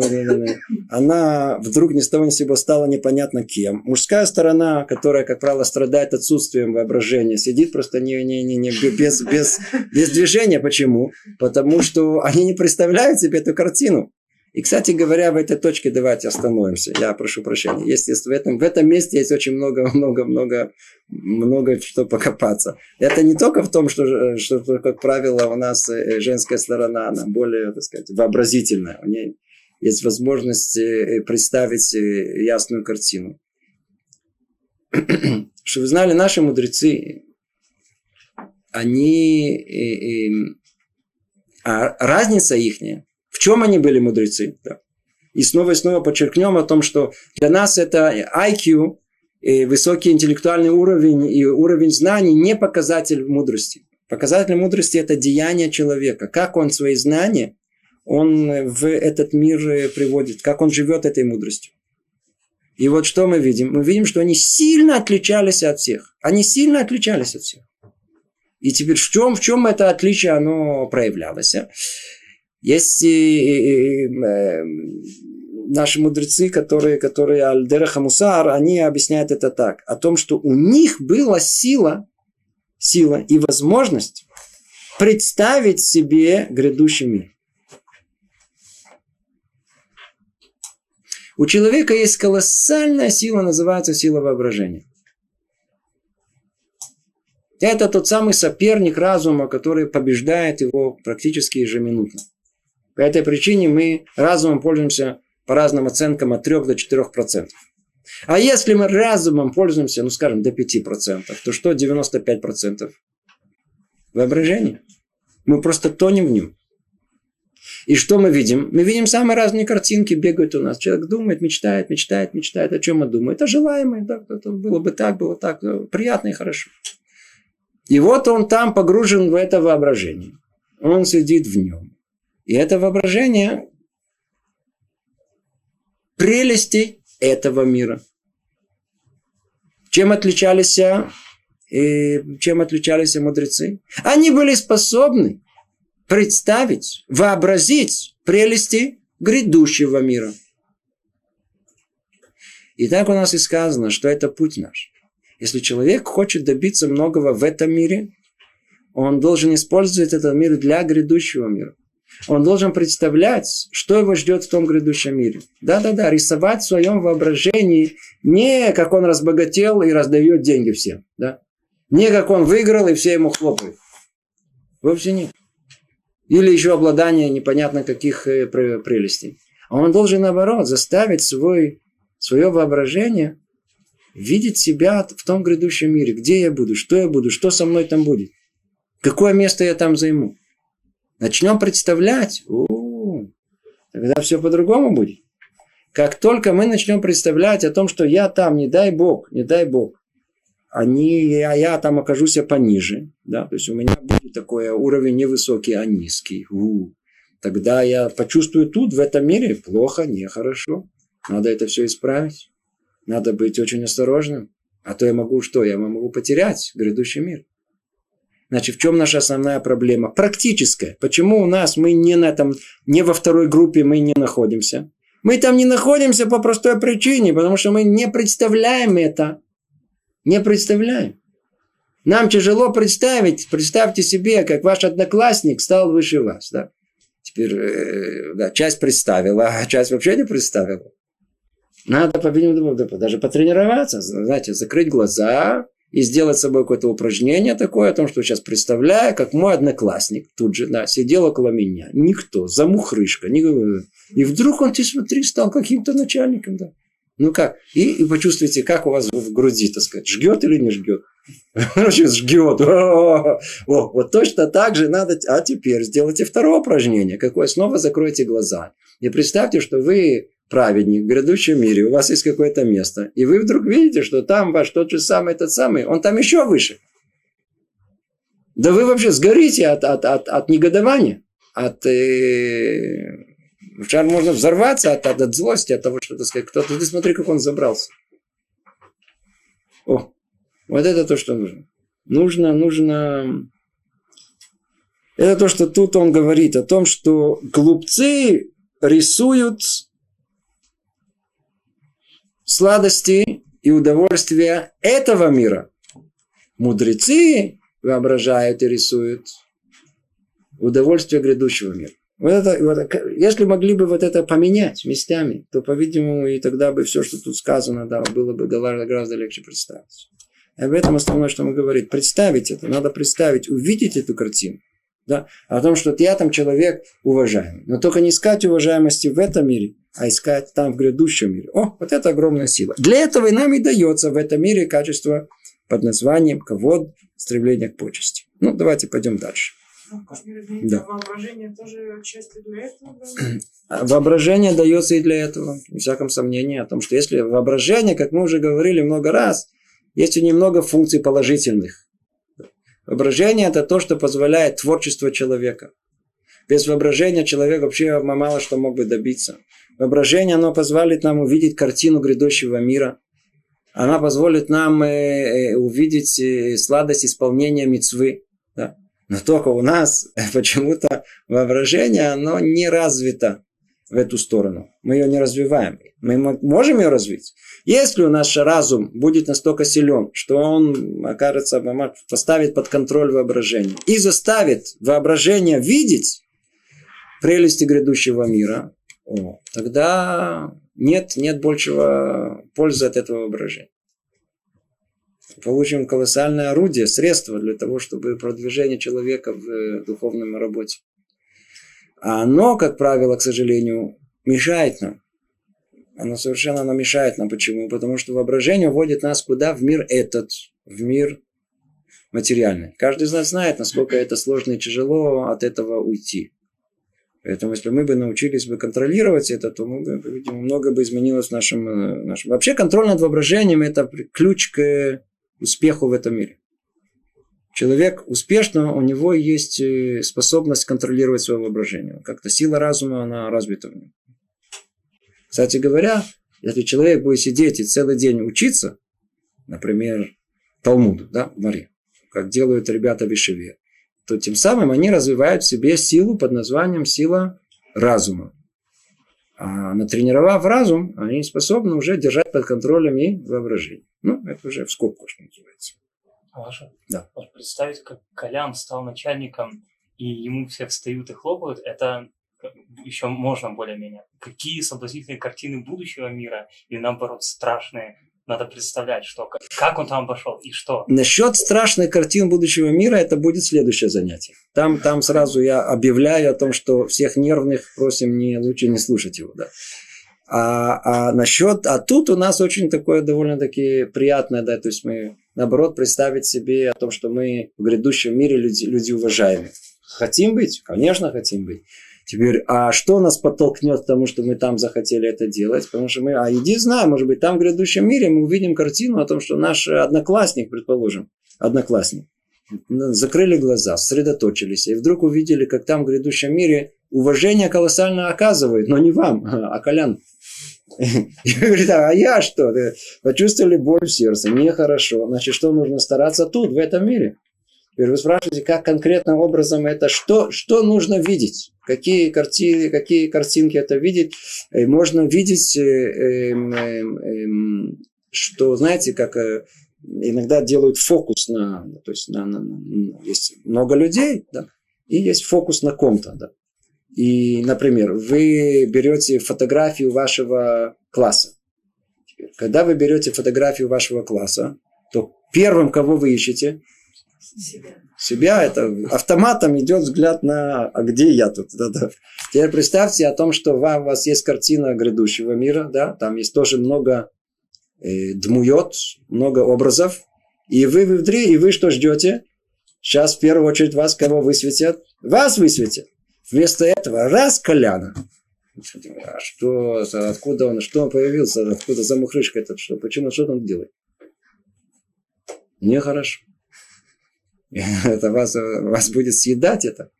она вдруг ни с того ни с сего стала непонятно кем. Мужская сторона, которая, как правило, страдает отсутствием воображения, сидит просто не, не, не, не, без, без, без движения. Почему? Потому что они не представляют себе эту картину. И, кстати говоря, в этой точке давайте остановимся. Я прошу прощения. Есть, в, этом, в этом месте есть очень много, много, много, много что покопаться. Это не только в том, что, что, как правило, у нас э, женская сторона, она более, так сказать, вообразительная. У нее есть возможность э, представить э, ясную картину. Что вы знали, наши мудрецы, они, а разница ихняя, в чем они были мудрецы? Да. И снова и снова подчеркнем о том, что для нас это IQ, и высокий интеллектуальный уровень и уровень знаний не показатель мудрости. Показатель мудрости – это деяние человека. Как он свои знания, он в этот мир приводит, как он живет этой мудростью. И вот что мы видим? Мы видим, что они сильно отличались от всех. Они сильно отличались от всех. И теперь в чем, в чем это отличие оно проявлялось? Есть и, и, и, эм, наши мудрецы, которые, которые Альдера Хамусар, они объясняют это так. О том, что у них была сила, сила и возможность представить себе грядущий мир. У человека есть колоссальная сила, называется сила воображения. Это тот самый соперник разума, который побеждает его практически ежеминутно. По этой причине мы разумом пользуемся по разным оценкам от 3 до 4%. А если мы разумом пользуемся, ну скажем, до 5%, то что 95%? Воображение. Мы просто тонем в нем. И что мы видим? Мы видим самые разные картинки, бегают у нас. Человек думает, мечтает, мечтает, мечтает. О чем он думает? Это желаемое. Да, это было бы так, было так. Приятно и хорошо. И вот он там погружен в это воображение. Он сидит в нем. И это воображение прелести этого мира. Чем отличались, и чем отличались мудрецы? Они были способны представить, вообразить прелести грядущего мира. И так у нас и сказано, что это путь наш. Если человек хочет добиться многого в этом мире, он должен использовать этот мир для грядущего мира. Он должен представлять, что его ждет в том грядущем мире. Да-да-да, рисовать в своем воображении не как он разбогател и раздает деньги всем. Да? Не как он выиграл и все ему хлопают. Вовсе нет. Или еще обладание непонятно каких э, прелестей. А он должен, наоборот, заставить свой, свое воображение видеть себя в том грядущем мире. Где я буду, что я буду, что со мной там будет. Какое место я там займу. Начнем представлять. У-у-у, тогда все по-другому будет. Как только мы начнем представлять о том, что я там, не дай Бог, не дай Бог, они, я, я там окажусь пониже, да, то есть у меня будет такой уровень не высокий, а низкий. У-у. Тогда я почувствую тут, в этом мире, плохо, нехорошо. Надо это все исправить. Надо быть очень осторожным. А то я могу что? Я могу потерять грядущий мир. Значит, в чем наша основная проблема? Практическая. Почему у нас мы не на этом, не во второй группе мы не находимся? Мы там не находимся по простой причине, потому что мы не представляем это. Не представляем. Нам тяжело представить, представьте себе, как ваш одноклассник стал выше вас. Да? Теперь э, да, часть представила, а часть вообще не представила. Надо, по-видимому, даже потренироваться, знаете, закрыть глаза и сделать собой какое-то упражнение такое о том, что сейчас представляю, как мой одноклассник тут же да, сидел около меня. Никто, замухрышка. Не... И вдруг он, ты смотри, стал каким-то начальником. Да. Ну как? И, и почувствуйте, как у вас в груди, так сказать, жгет или не жгет. Короче, жгет. Вот точно так же надо. А теперь сделайте второе упражнение. Какое? Снова закройте глаза. И представьте, что вы праведник в грядущем мире, у вас есть какое-то место, и вы вдруг видите, что там ваш тот же самый, этот самый, он там еще выше. Да вы вообще сгорите от, от, от, от негодования, от... Э, в можно взорваться от, от, от злости, от того, что, так сказать, кто-то... Ты смотри, как он забрался. О, вот это то, что нужно. Нужно, нужно... Это то, что тут он говорит о том, что глупцы рисуют сладости и удовольствия этого мира. Мудрецы воображают и рисуют удовольствие грядущего мира. Вот это, вот, если могли бы вот это поменять местами, то, по-видимому, и тогда бы все, что тут сказано, да, было бы гораздо легче представить. Об этом основное, что мы говорим. Представить это, надо представить, увидеть эту картину. Да? О том, что я там человек уважаемый. Но только не искать уважаемости в этом мире, а искать там в грядущем мире. О, вот это огромная сила. Для этого и нам и дается в этом мире качество под названием ковод, стремление к почести. Ну, давайте пойдем дальше. Да. Воображение тоже часть для этого? А воображение дается и для этого. Ни всяком сомнении о том, что если воображение, как мы уже говорили много раз, есть у него много функций положительных. Воображение – это то, что позволяет творчество человека. Без воображения человек вообще мало что мог бы добиться. Воображение, оно позволит нам увидеть картину грядущего мира. Она позволит нам э, э, увидеть э, сладость исполнения мецвы. Да? Но только у нас почему-то воображение, оно не развито в эту сторону. Мы ее не развиваем. Мы можем ее развить. Если у нас разум будет настолько силен, что он, окажется, поставит под контроль воображение и заставит воображение видеть прелести грядущего мира, тогда нет, нет большего пользы от этого воображения. Получим колоссальное орудие, средство для того, чтобы продвижение человека в э, духовном работе. А оно, как правило, к сожалению, мешает нам. Оно совершенно оно мешает нам. Почему? Потому что воображение вводит нас куда? В мир этот, в мир материальный. Каждый из нас знает, насколько это сложно и тяжело от этого уйти. Поэтому, если мы бы научились бы контролировать это, то мы бы, видимо, много бы изменилось в нашем, э, нашем... Вообще, контроль над воображением – это ключ к успеху в этом мире. Человек успешно, у него есть э, способность контролировать свое воображение. Как-то сила разума, она развита в нем. Кстати говоря, если человек будет сидеть и целый день учиться, например, Талмуду, да, в как делают ребята в Ишеве, то тем самым они развивают в себе силу под названием сила разума. А натренировав разум, они способны уже держать под контролем и воображение. Ну, это уже в скобку, что называется. Ваша? Да. Вот представить, как Колян стал начальником, и ему все встают и хлопают, это еще можно более-менее. Какие соблазнительные картины будущего мира, или наоборот страшные, надо представлять, что, как он там пошел и что. Насчет страшных картин будущего мира это будет следующее занятие. Там, там сразу я объявляю о том, что всех нервных просим не, лучше не слушать его. Да. А, а насчет, а тут у нас очень такое довольно-таки приятное, да, то есть мы наоборот представить себе о том, что мы в грядущем мире люди, люди уважаемые. Хотим быть? Конечно, хотим быть. Теперь, а что нас подтолкнет к тому, что мы там захотели это делать? Потому что мы, а иди знай, может быть, там в грядущем мире мы увидим картину о том, что наш одноклассник, предположим, одноклассник, закрыли глаза, сосредоточились, и вдруг увидели, как там в грядущем мире уважение колоссально оказывает, но не вам, а Колян. И говорит, а я что? Почувствовали боль в сердце, нехорошо. Значит, что нужно стараться тут, в этом мире? Теперь вы спрашиваете, как конкретным образом это, что, что нужно видеть, какие картины, какие картинки это видеть. И можно видеть, э, э, э, что, знаете, как э, иногда делают фокус на, то есть на, на, на, есть много людей, да, и есть фокус на ком-то, да. И, например, вы берете фотографию вашего класса. Когда вы берете фотографию вашего класса, то первым, кого вы ищете, себя. Это автоматом идет взгляд на а где я тут. Да, да. Теперь представьте о том, что у вас есть картина грядущего мира, да, там есть тоже много э, дмует, много образов, и вы внутри, и вы что ждете? Сейчас в первую очередь вас кого высветят? Вас высветят. Вместо этого раз Коляна. А что, откуда он, что он появился, откуда замухрышка этот, что, почему, что он делает? Нехорошо. Это вас, вас будет съедать это.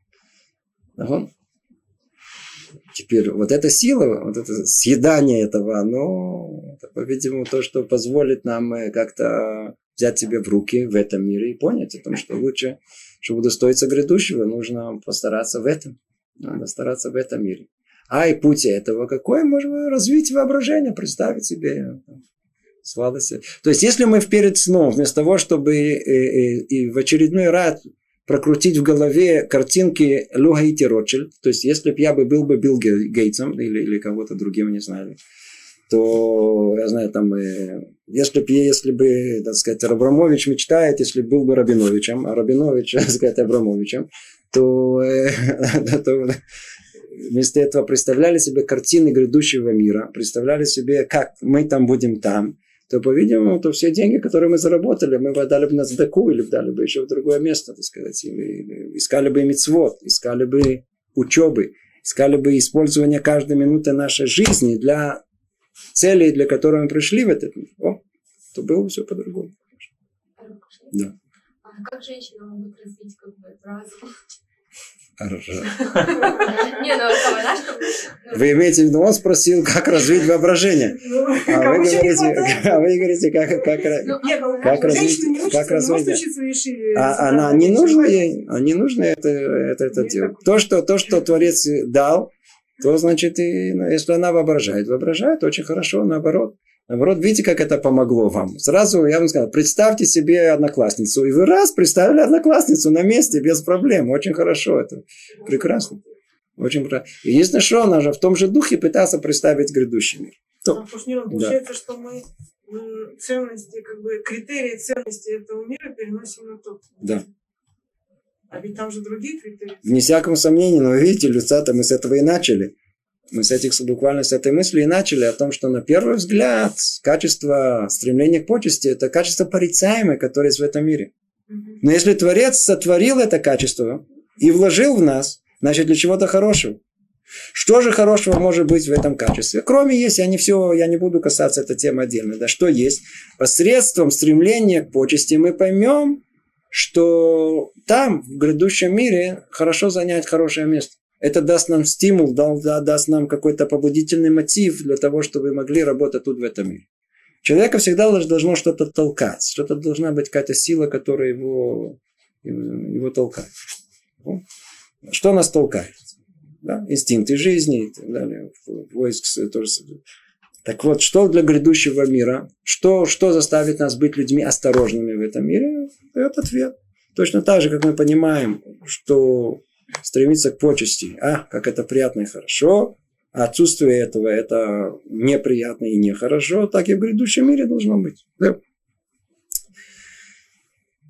Теперь вот эта сила, вот это съедание этого, оно, это, по-видимому, то, что позволит нам э, как-то взять себя в руки в этом мире и понять о том, что лучше, чтобы удостоиться грядущего, нужно постараться в этом. Надо стараться в этом мире. А и путь этого какой? Можно развить воображение, представить себе сладости. То есть, если мы перед сном, вместо того, чтобы и, э, и, э, и в очередной раз прокрутить в голове картинки Лугаити Ротшильд, то есть, если бы я бы был бы Билл Гейтсом или, или кого-то другим, не знаю, то, я знаю, там, э, если бы, если бы, так сказать, Абрамович мечтает, если был бы Рабиновичем, а Рабинович, так сказать, Абрамовичем, то, то вместо этого представляли себе картины грядущего мира, представляли себе, как мы там будем там, то, по-видимому, то все деньги, которые мы заработали, мы бы дали бы на сдаку или дали бы еще в другое место, так сказать, или, или искали бы мицвод, искали бы учебы, искали бы использование каждой минуты нашей жизни для целей, для которых мы пришли в этот мир. О, то было бы все по-другому. Да. А как женщина могут развить как бы разум? Не, ну чтобы... Вы имеете в виду, он спросил, как развить воображение. Ну, а вы говорите, а вы говорите, как, как, ну, как развить, как развить. А она не нужна ей, а не нужно это, это, это делать. То, что, то, что Творец дал, то значит, и, если она воображает, воображает очень хорошо, наоборот. Наоборот, видите, как это помогло вам. Сразу я вам сказал, представьте себе одноклассницу. И вы раз представили одноклассницу на месте без проблем. Очень хорошо это. Прекрасно. Очень прекрасно. Единственное, что она же в том же духе пытался представить грядущий мир. То- Пушнилов, получается, что мы м, ценности, как бы критерии ценности этого мира переносим на тот. Да. А ведь там же другие критерии. Вне всякого сомнения, но видите, Люцата, мы с этого и начали. Мы с этих, буквально с этой мысли и начали о том, что на первый взгляд качество стремления к почести – это качество порицаемое, которое есть в этом мире. Но если Творец сотворил это качество и вложил в нас, значит, для чего-то хорошего. Что же хорошего может быть в этом качестве? Кроме есть, я не все, я не буду касаться этой темы отдельно. Да, что есть? Посредством стремления к почести мы поймем, что там, в грядущем мире, хорошо занять хорошее место. Это даст нам стимул, да- да- даст нам какой-то побудительный мотив для того, чтобы мы могли работать тут в этом мире. Человека всегда должно что-то толкать, что-то должна быть какая-то сила, которая его, его толкает. Что нас толкает? Да? Инстинкты жизни и так далее. Войск тоже. Так вот, что для грядущего мира? Что, что заставит нас быть людьми осторожными в этом мире? Дает ответ. Точно так же, как мы понимаем, что стремиться к почести, а, как это приятно и хорошо, а отсутствие этого это неприятно и нехорошо, так и в грядущем мире должно быть. Да?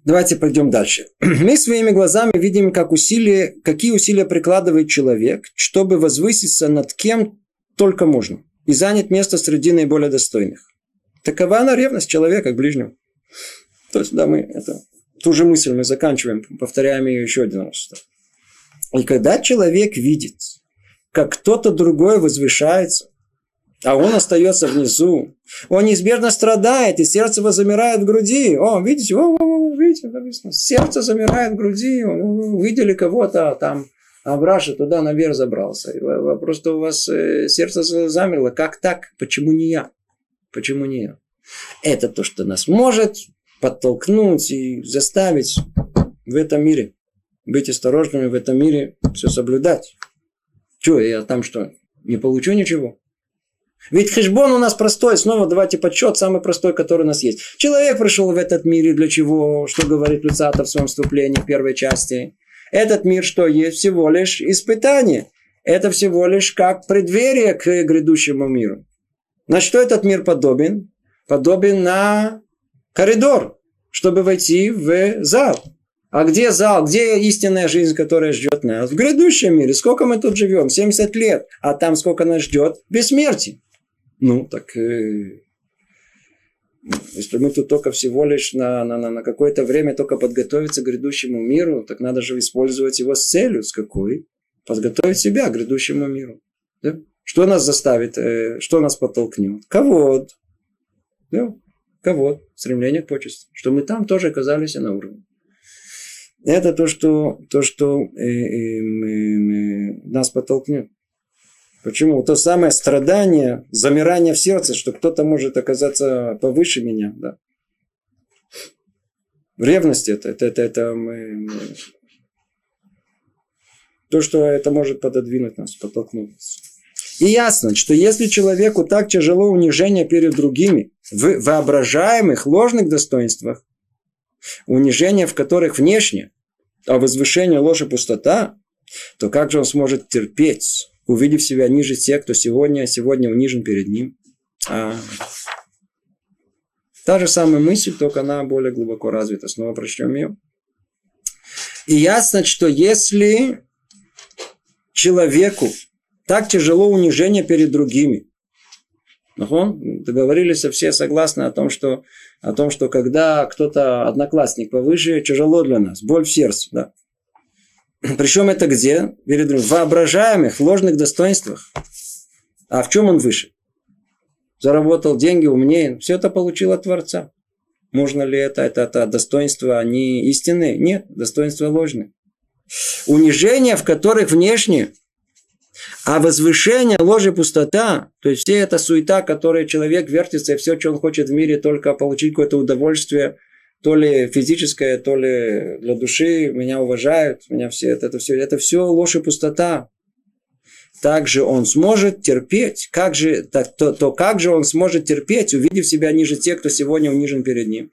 Давайте пойдем дальше. Мы своими глазами видим, как усилия, какие усилия прикладывает человек, чтобы возвыситься над кем только можно и занять место среди наиболее достойных. Такова она ревность человека к ближнему. То есть, да, мы это, ту же мысль мы заканчиваем, повторяем ее еще один раз. И когда человек видит, как кто-то другой возвышается, а он остается внизу, он неизбежно страдает, и сердце его замирает в груди. О, видите, о, о, видите, написано, сердце замирает в груди, увидели кого-то там, а туда наверх забрался. Что у вас э, сердце замерло. Как так? Почему не я? Почему не я? Это то, что нас может подтолкнуть и заставить в этом мире быть осторожными в этом мире, все соблюдать. Че, я там что, не получу ничего? Ведь хешбон у нас простой. Снова давайте подсчет, самый простой, который у нас есть. Человек пришел в этот мир для чего? Что говорит Люцата в своем вступлении в первой части? Этот мир что есть? Всего лишь испытание. Это всего лишь как преддверие к грядущему миру. На что этот мир подобен? Подобен на коридор, чтобы войти в зал. А где зал? Где истинная жизнь, которая ждет нас? В грядущем мире. Сколько мы тут живем? 70 лет. А там сколько нас ждет? Бессмертие. Ну, так э, если мы тут только всего лишь на, на, на, на какое-то время только подготовиться к грядущему миру, так надо же использовать его с целью. С какой? Подготовить себя к грядущему миру. Да? Что нас заставит? э, что нас подтолкнет? Кого? Да? Кого? Стремление к почести. Что мы там тоже оказались на уровне. Это то, что, то, что э, э, мы- мы- нас подтолкнет. Почему? То самое страдание, замирание в сердце, что кто-то может оказаться повыше меня. Да. Ревность это, это, это, это мы- мы- то, что это может пододвинуть нас, подтолкнуть нас. И ясно, что если человеку так тяжело унижение перед другими в воображаемых ложных достоинствах, унижение в которых внешне, а возвышение ложь и пустота, то как же он сможет терпеть, увидев себя ниже тех, кто сегодня, сегодня унижен перед ним? А, Та же самая мысль, только она более глубоко развита. Снова прочтем ее. И ясно, что если человеку так тяжело унижение перед другими, Нахон? Договорились все согласны о том, что, о том, что когда кто-то одноклассник повыше, тяжело для нас, боль в сердце. Да? Причем это где? Перед. В воображаемых ложных достоинствах. А в чем он выше? Заработал деньги, умнее. Все это получил от Творца. Можно ли это? Это, это достоинства, они истинные? Нет, достоинства ложные. Унижения, в которых внешне а возвышение, ложь и пустота, то есть все эта суета, которой человек вертится, и все, что он хочет в мире, только получить какое-то удовольствие, то ли физическое, то ли для души, меня уважают, меня все это, это все, это все ложь и пустота. Также он сможет терпеть, как же, так, то, то как же он сможет терпеть, увидев себя ниже тех, кто сегодня унижен перед ним.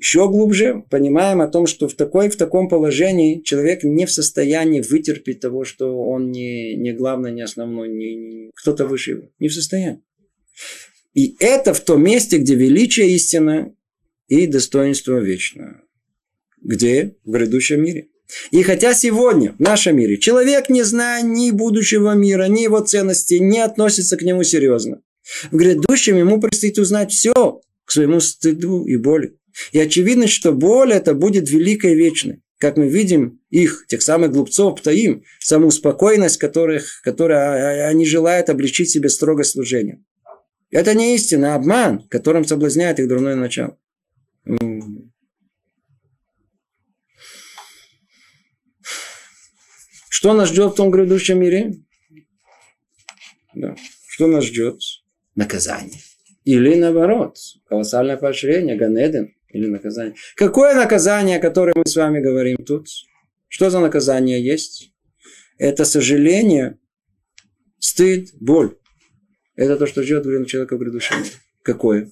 Еще глубже понимаем о том, что в, такой, в таком положении человек не в состоянии вытерпеть того, что он не, не главный, не основной, не, не кто-то выше его. Не в состоянии. И это в том месте, где величие истина и достоинство вечное. Где? В грядущем мире. И хотя сегодня в нашем мире человек, не зная ни будущего мира, ни его ценностей, не относится к нему серьезно, в грядущем ему предстоит узнать все к своему стыду и боли. И очевидно, что боль это будет великой и вечной. Как мы видим их, тех самых глупцов, птаим, саму спокойность, которых, которая они желают облегчить себе строгое служение. Это не истина, а обман, которым соблазняет их дурное начало. Что нас ждет в том грядущем мире? Да. Что нас ждет? Наказание. Или наоборот, колоссальное поощрение, Ганеден или наказание. Какое наказание, о котором мы с вами говорим тут? Что за наказание есть? Это сожаление, стыд, боль. Это то, что ждет человека в мире. Какое?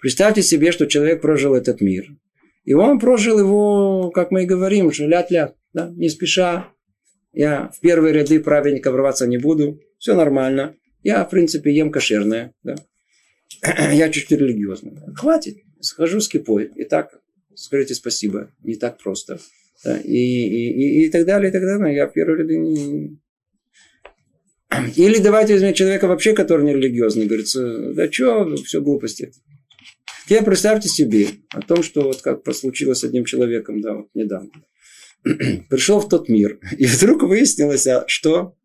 Представьте себе, что человек прожил этот мир. И он прожил его, как мы и говорим, ля-ля, да, не спеша, я в первые ряды праведников рваться не буду. Все нормально. Я, в принципе, ем кошерное. Да? Я чуть-чуть религиозный. Хватит. Схожу с кипой. И так скажите спасибо. Не так просто. Да? И, и, и, и так далее, и так далее. Я в первые ряды не... Или давайте возьмем человека вообще, который не религиозный. Говорится, да что, все глупости. Теперь представьте себе о том, что вот как случилось с одним человеком, да, вот недавно. пришел в тот мир, и вдруг выяснилось, а что?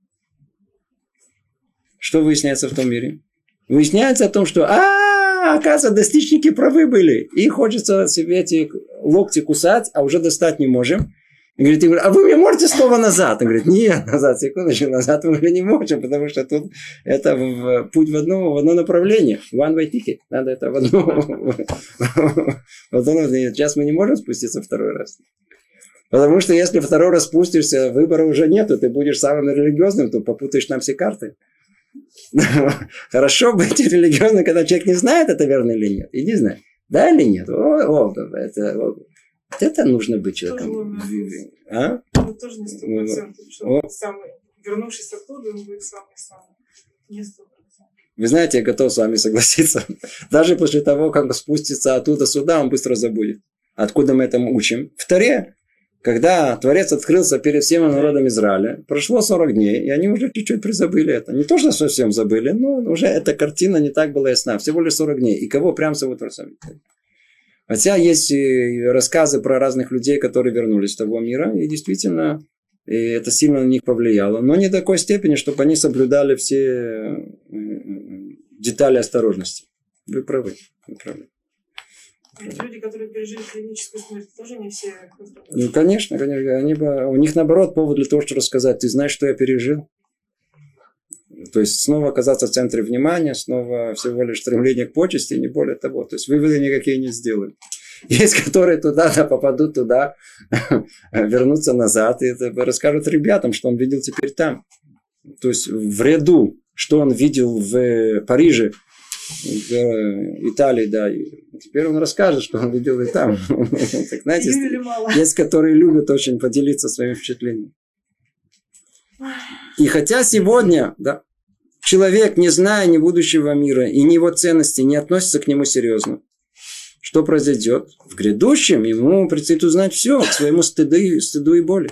Что выясняется в том мире? Выясняется о том, что, а, оказывается, достичники правы были. И хочется себе эти локти кусать, а уже достать не можем. И говорит, а вы мне можете снова назад? Он говорит, нет, назад, секундочку, назад мы уже не можем, потому что тут это в, путь в одно, в одно направление. One way ticket. Надо это в одно, в одно. Сейчас мы не можем спуститься второй раз. Потому что если второй раз спустишься, выбора уже нету, ты будешь самым религиозным, то попутаешь нам все карты. Хорошо быть религиозным, когда человек не знает, это верно или нет. Иди знай. Да или нет? О, о, это, о, это нужно быть человеком. А? Ну, тоже не сто процентов. Что самый, вернувшись оттуда, он будет самый-самый. Не сто Вы знаете, я готов с вами согласиться. Даже после того, как спустится оттуда сюда, он быстро забудет. Откуда мы этому учим? Второе, когда Творец открылся перед всем народом Израиля, прошло 40 дней, и они уже чуть-чуть призабыли это. Не то, что совсем забыли, но уже эта картина не так была ясна. Всего лишь 40 дней. И кого прям зовут Творцом? Хотя есть рассказы про разных людей, которые вернулись с того мира, и действительно и это сильно на них повлияло. Но не до такой степени, чтобы они соблюдали все детали осторожности. Вы правы. Вы правы. Люди, которые пережили клиническую смерть, тоже не все. Ну, конечно, конечно. Они бы, у них, наоборот, повод для того, чтобы рассказать. Ты знаешь, что я пережил? То есть, снова оказаться в центре внимания, снова всего лишь стремление к почести, не более того. То есть, выводы никакие не сделают. Есть, которые туда да, попадут туда, вернутся назад и расскажут ребятам, что он видел теперь там. То есть, в ряду, что он видел в Париже, в Италии, да. Теперь он расскажет, что он видел и там. Так, знаете, есть, которые любят очень поделиться своими впечатлениями. И хотя сегодня, да, человек, не зная ни будущего мира и ни его ценности, не относится к нему серьезно, что произойдет? В грядущем ему предстоит узнать все к своему стыду, стыду и боли.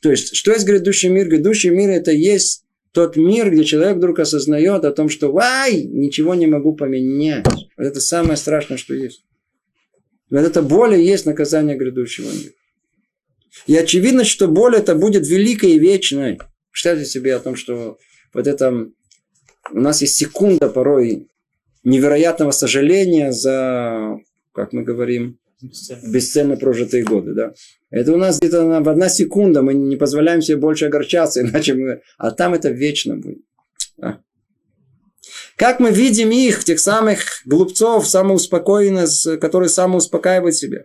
То есть, что есть грядущий мир? Грядущий мир это есть тот мир, где человек вдруг осознает о том, что «Вай, ничего не могу поменять». Вот это самое страшное, что есть. Вот это боль и есть наказание грядущего мира. И очевидно, что боль это будет великой и вечной. Представьте себе о том, что вот это у нас есть секунда порой невероятного сожаления за, как мы говорим, бесцельно, бесцельно прожитые годы, да. Это у нас где-то в одна секунда, мы не позволяем себе больше огорчаться, иначе мы... А там это вечно будет. А. Как мы видим их, тех самых глупцов, самоуспокоенных, которые самоуспокаивают себя,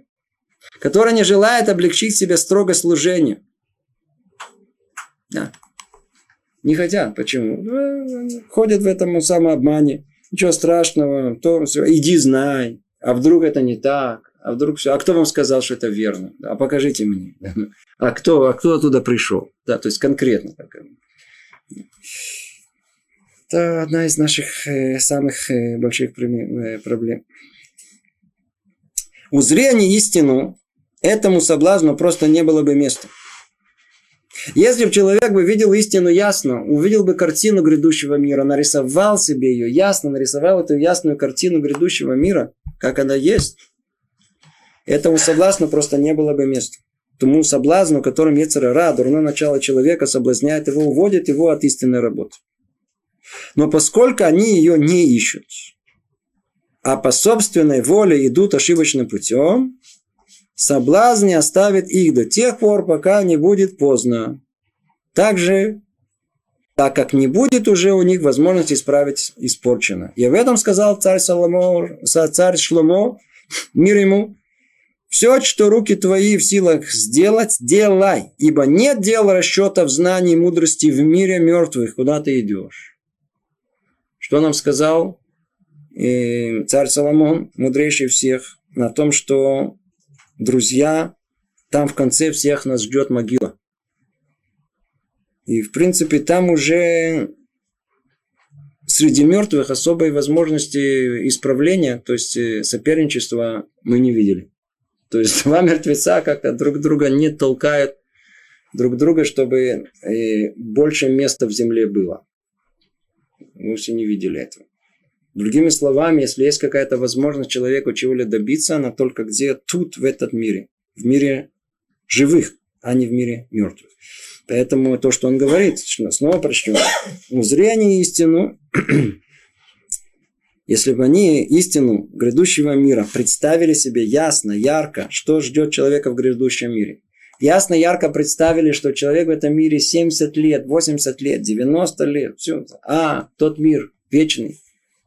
которые не желают облегчить себе строго служение. Да. Не хотят. Почему? Ходят в этом самообмане. Ничего страшного. То, иди знай. А вдруг это не так? А вдруг все. А кто вам сказал, что это верно? А покажите мне. А кто, а кто оттуда пришел? Да, то есть конкретно. Это одна из наших э, самых э, больших э, проблем. Узри они истину, этому соблазну просто не было бы места. Если бы человек бы видел истину ясно, увидел бы картину грядущего мира, нарисовал себе ее ясно, нарисовал эту ясную картину грядущего мира, как она есть, этому соблазну просто не было бы места. Тому соблазну, которым Ецерара, дурное начало человека, соблазняет его, уводит его от истинной работы. Но поскольку они ее не ищут, а по собственной воле идут ошибочным путем, соблазн не оставит их до тех пор, пока не будет поздно. Также, так как не будет уже у них возможности исправить испорчено. И об этом сказал царь, Соломо, царь Шломо, мир ему, все, что руки твои в силах сделать, делай, ибо нет дела расчета в знании и мудрости в мире мертвых, куда ты идешь. Что нам сказал э, царь Соломон, мудрейший всех, на том, что друзья, там в конце всех нас ждет могила. И, в принципе, там уже среди мертвых особой возможности исправления, то есть э, соперничества мы не видели. То есть два мертвеца как-то друг друга не толкают друг друга, чтобы э, больше места в земле было. Мы все не видели этого. Другими словами, если есть какая-то возможность человеку чего-либо добиться, она только где? Тут, в этот мире. В мире живых, а не в мире мертвых. Поэтому то, что он говорит, снова прочтем. Узри они истину, если бы они истину грядущего мира представили себе ясно, ярко, что ждет человека в грядущем мире. Ясно, ярко представили, что человек в этом мире 70 лет, 80 лет, 90 лет. Все. А, тот мир вечный,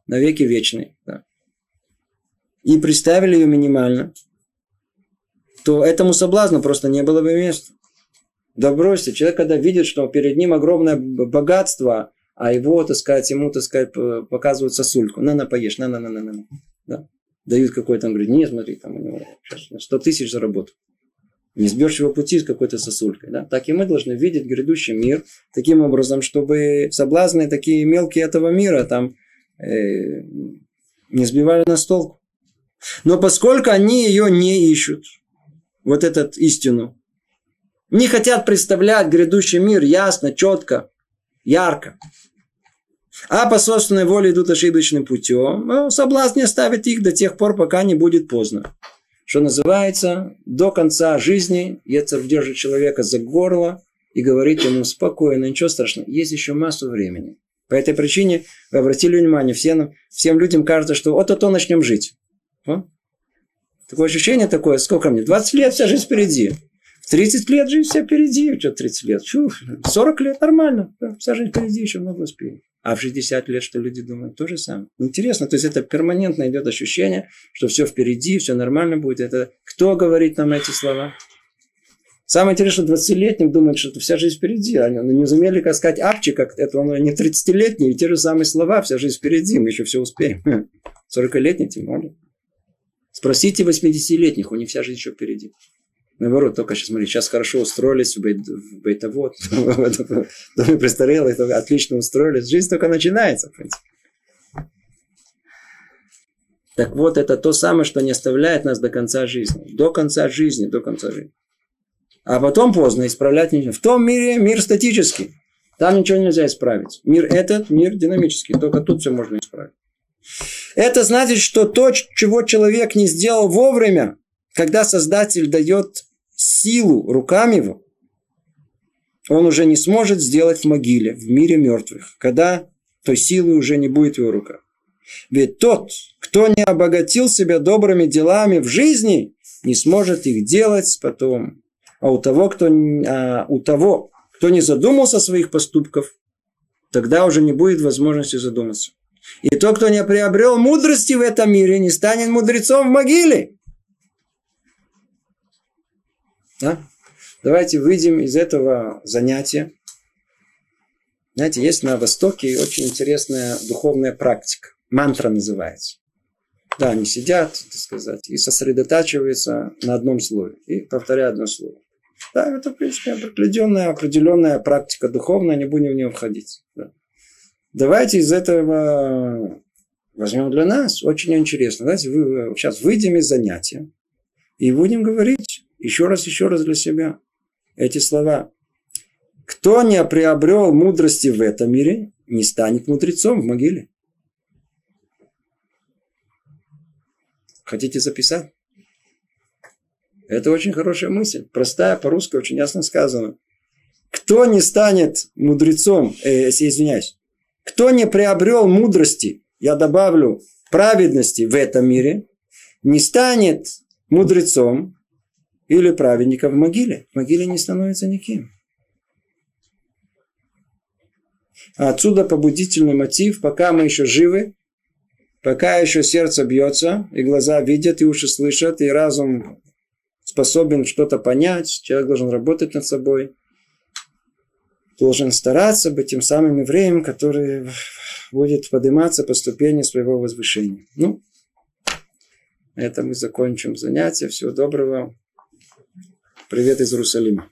навеки вечный. Да. И представили ее минимально, то этому соблазну просто не было бы места. Да бросьте, человек, когда видит, что перед ним огромное богатство, а его, так сказать, ему, так сказать, показывают сосульку. На, на, поешь, на, на, на, на, на. Да. Дают какой-то, он говорит, нет, смотри, там у него сейчас 100 тысяч заработал. Не сберешь его пути с какой-то сосулькой. Да? Так и мы должны видеть грядущий мир таким образом, чтобы соблазны такие мелкие этого мира там э, не сбивали на стол. Но поскольку они ее не ищут, вот эту истину, не хотят представлять грядущий мир ясно, четко, ярко, а по собственной воле идут ошибочным путем, ну, соблазн не оставит их до тех пор, пока не будет поздно. Что называется, до конца жизни Ецер держит человека за горло и говорит ему спокойно, ничего страшного, есть еще массу времени. По этой причине вы обратили внимание, всем, всем людям кажется, что вот-то начнем жить. Такое ощущение такое, сколько мне? 20 лет, вся жизнь впереди. В 30 лет жизнь вся впереди. Что 30 лет? Чу, 40 лет нормально. Вся жизнь впереди, еще много успеем. А в 60 лет, что люди думают, то же самое. Интересно, то есть это перманентно идет ощущение, что все впереди, все нормально будет. Это кто говорит нам эти слова? Самое интересное, что 20-летним думают, что вся жизнь впереди. Они не умели, как сказать, апчи, как это он не 30-летний, те же самые слова, вся жизнь впереди, мы еще все успеем. 40-летний тем более. Спросите 80-летних, у них вся жизнь еще впереди. Наоборот, только сейчас, смотри, сейчас хорошо устроились в, бейт, в бейтовод, в доме престарелых, отлично устроились. Жизнь только начинается, в принципе. Так вот, это то самое, что не оставляет нас до конца жизни. До конца жизни, до конца жизни. А потом поздно исправлять ничего. В том мире мир статический. Там ничего нельзя исправить. Мир этот, мир динамический. Только тут все можно исправить. Это значит, что то, чего человек не сделал вовремя, когда Создатель дает силу рукам его, он уже не сможет сделать в могиле, в мире мертвых, когда той силы уже не будет в его руках. Ведь тот, кто не обогатил себя добрыми делами в жизни, не сможет их делать потом. А у того, кто, а у того, кто не задумался о своих поступках, тогда уже не будет возможности задуматься. И тот, кто не приобрел мудрости в этом мире, не станет мудрецом в могиле. Да? Давайте выйдем из этого занятия. Знаете, есть на Востоке очень интересная духовная практика. Мантра называется. Да, они сидят, так сказать, и сосредотачиваются на одном слове. И повторяют одно слово. Да, это, в принципе, определенная, определенная практика духовная, не будем в нее входить. Да. Давайте из этого возьмем для нас. Очень интересно. Давайте вы, сейчас выйдем из занятия и будем говорить еще раз, еще раз для себя эти слова. Кто не приобрел мудрости в этом мире, не станет мудрецом в могиле. Хотите записать? Это очень хорошая мысль. Простая, по-русски очень ясно сказано. Кто не станет мудрецом, э, извиняюсь, кто не приобрел мудрости, я добавлю, праведности в этом мире, не станет мудрецом или праведником в могиле. В могиле не становится никем. А отсюда побудительный мотив, пока мы еще живы, пока еще сердце бьется, и глаза видят, и уши слышат, и разум способен что-то понять, человек должен работать над собой, должен стараться быть тем самым евреем, который будет подниматься по ступени своего возвышения. Ну, это мы закончим занятие. Всего доброго. Привет из Иерусалима.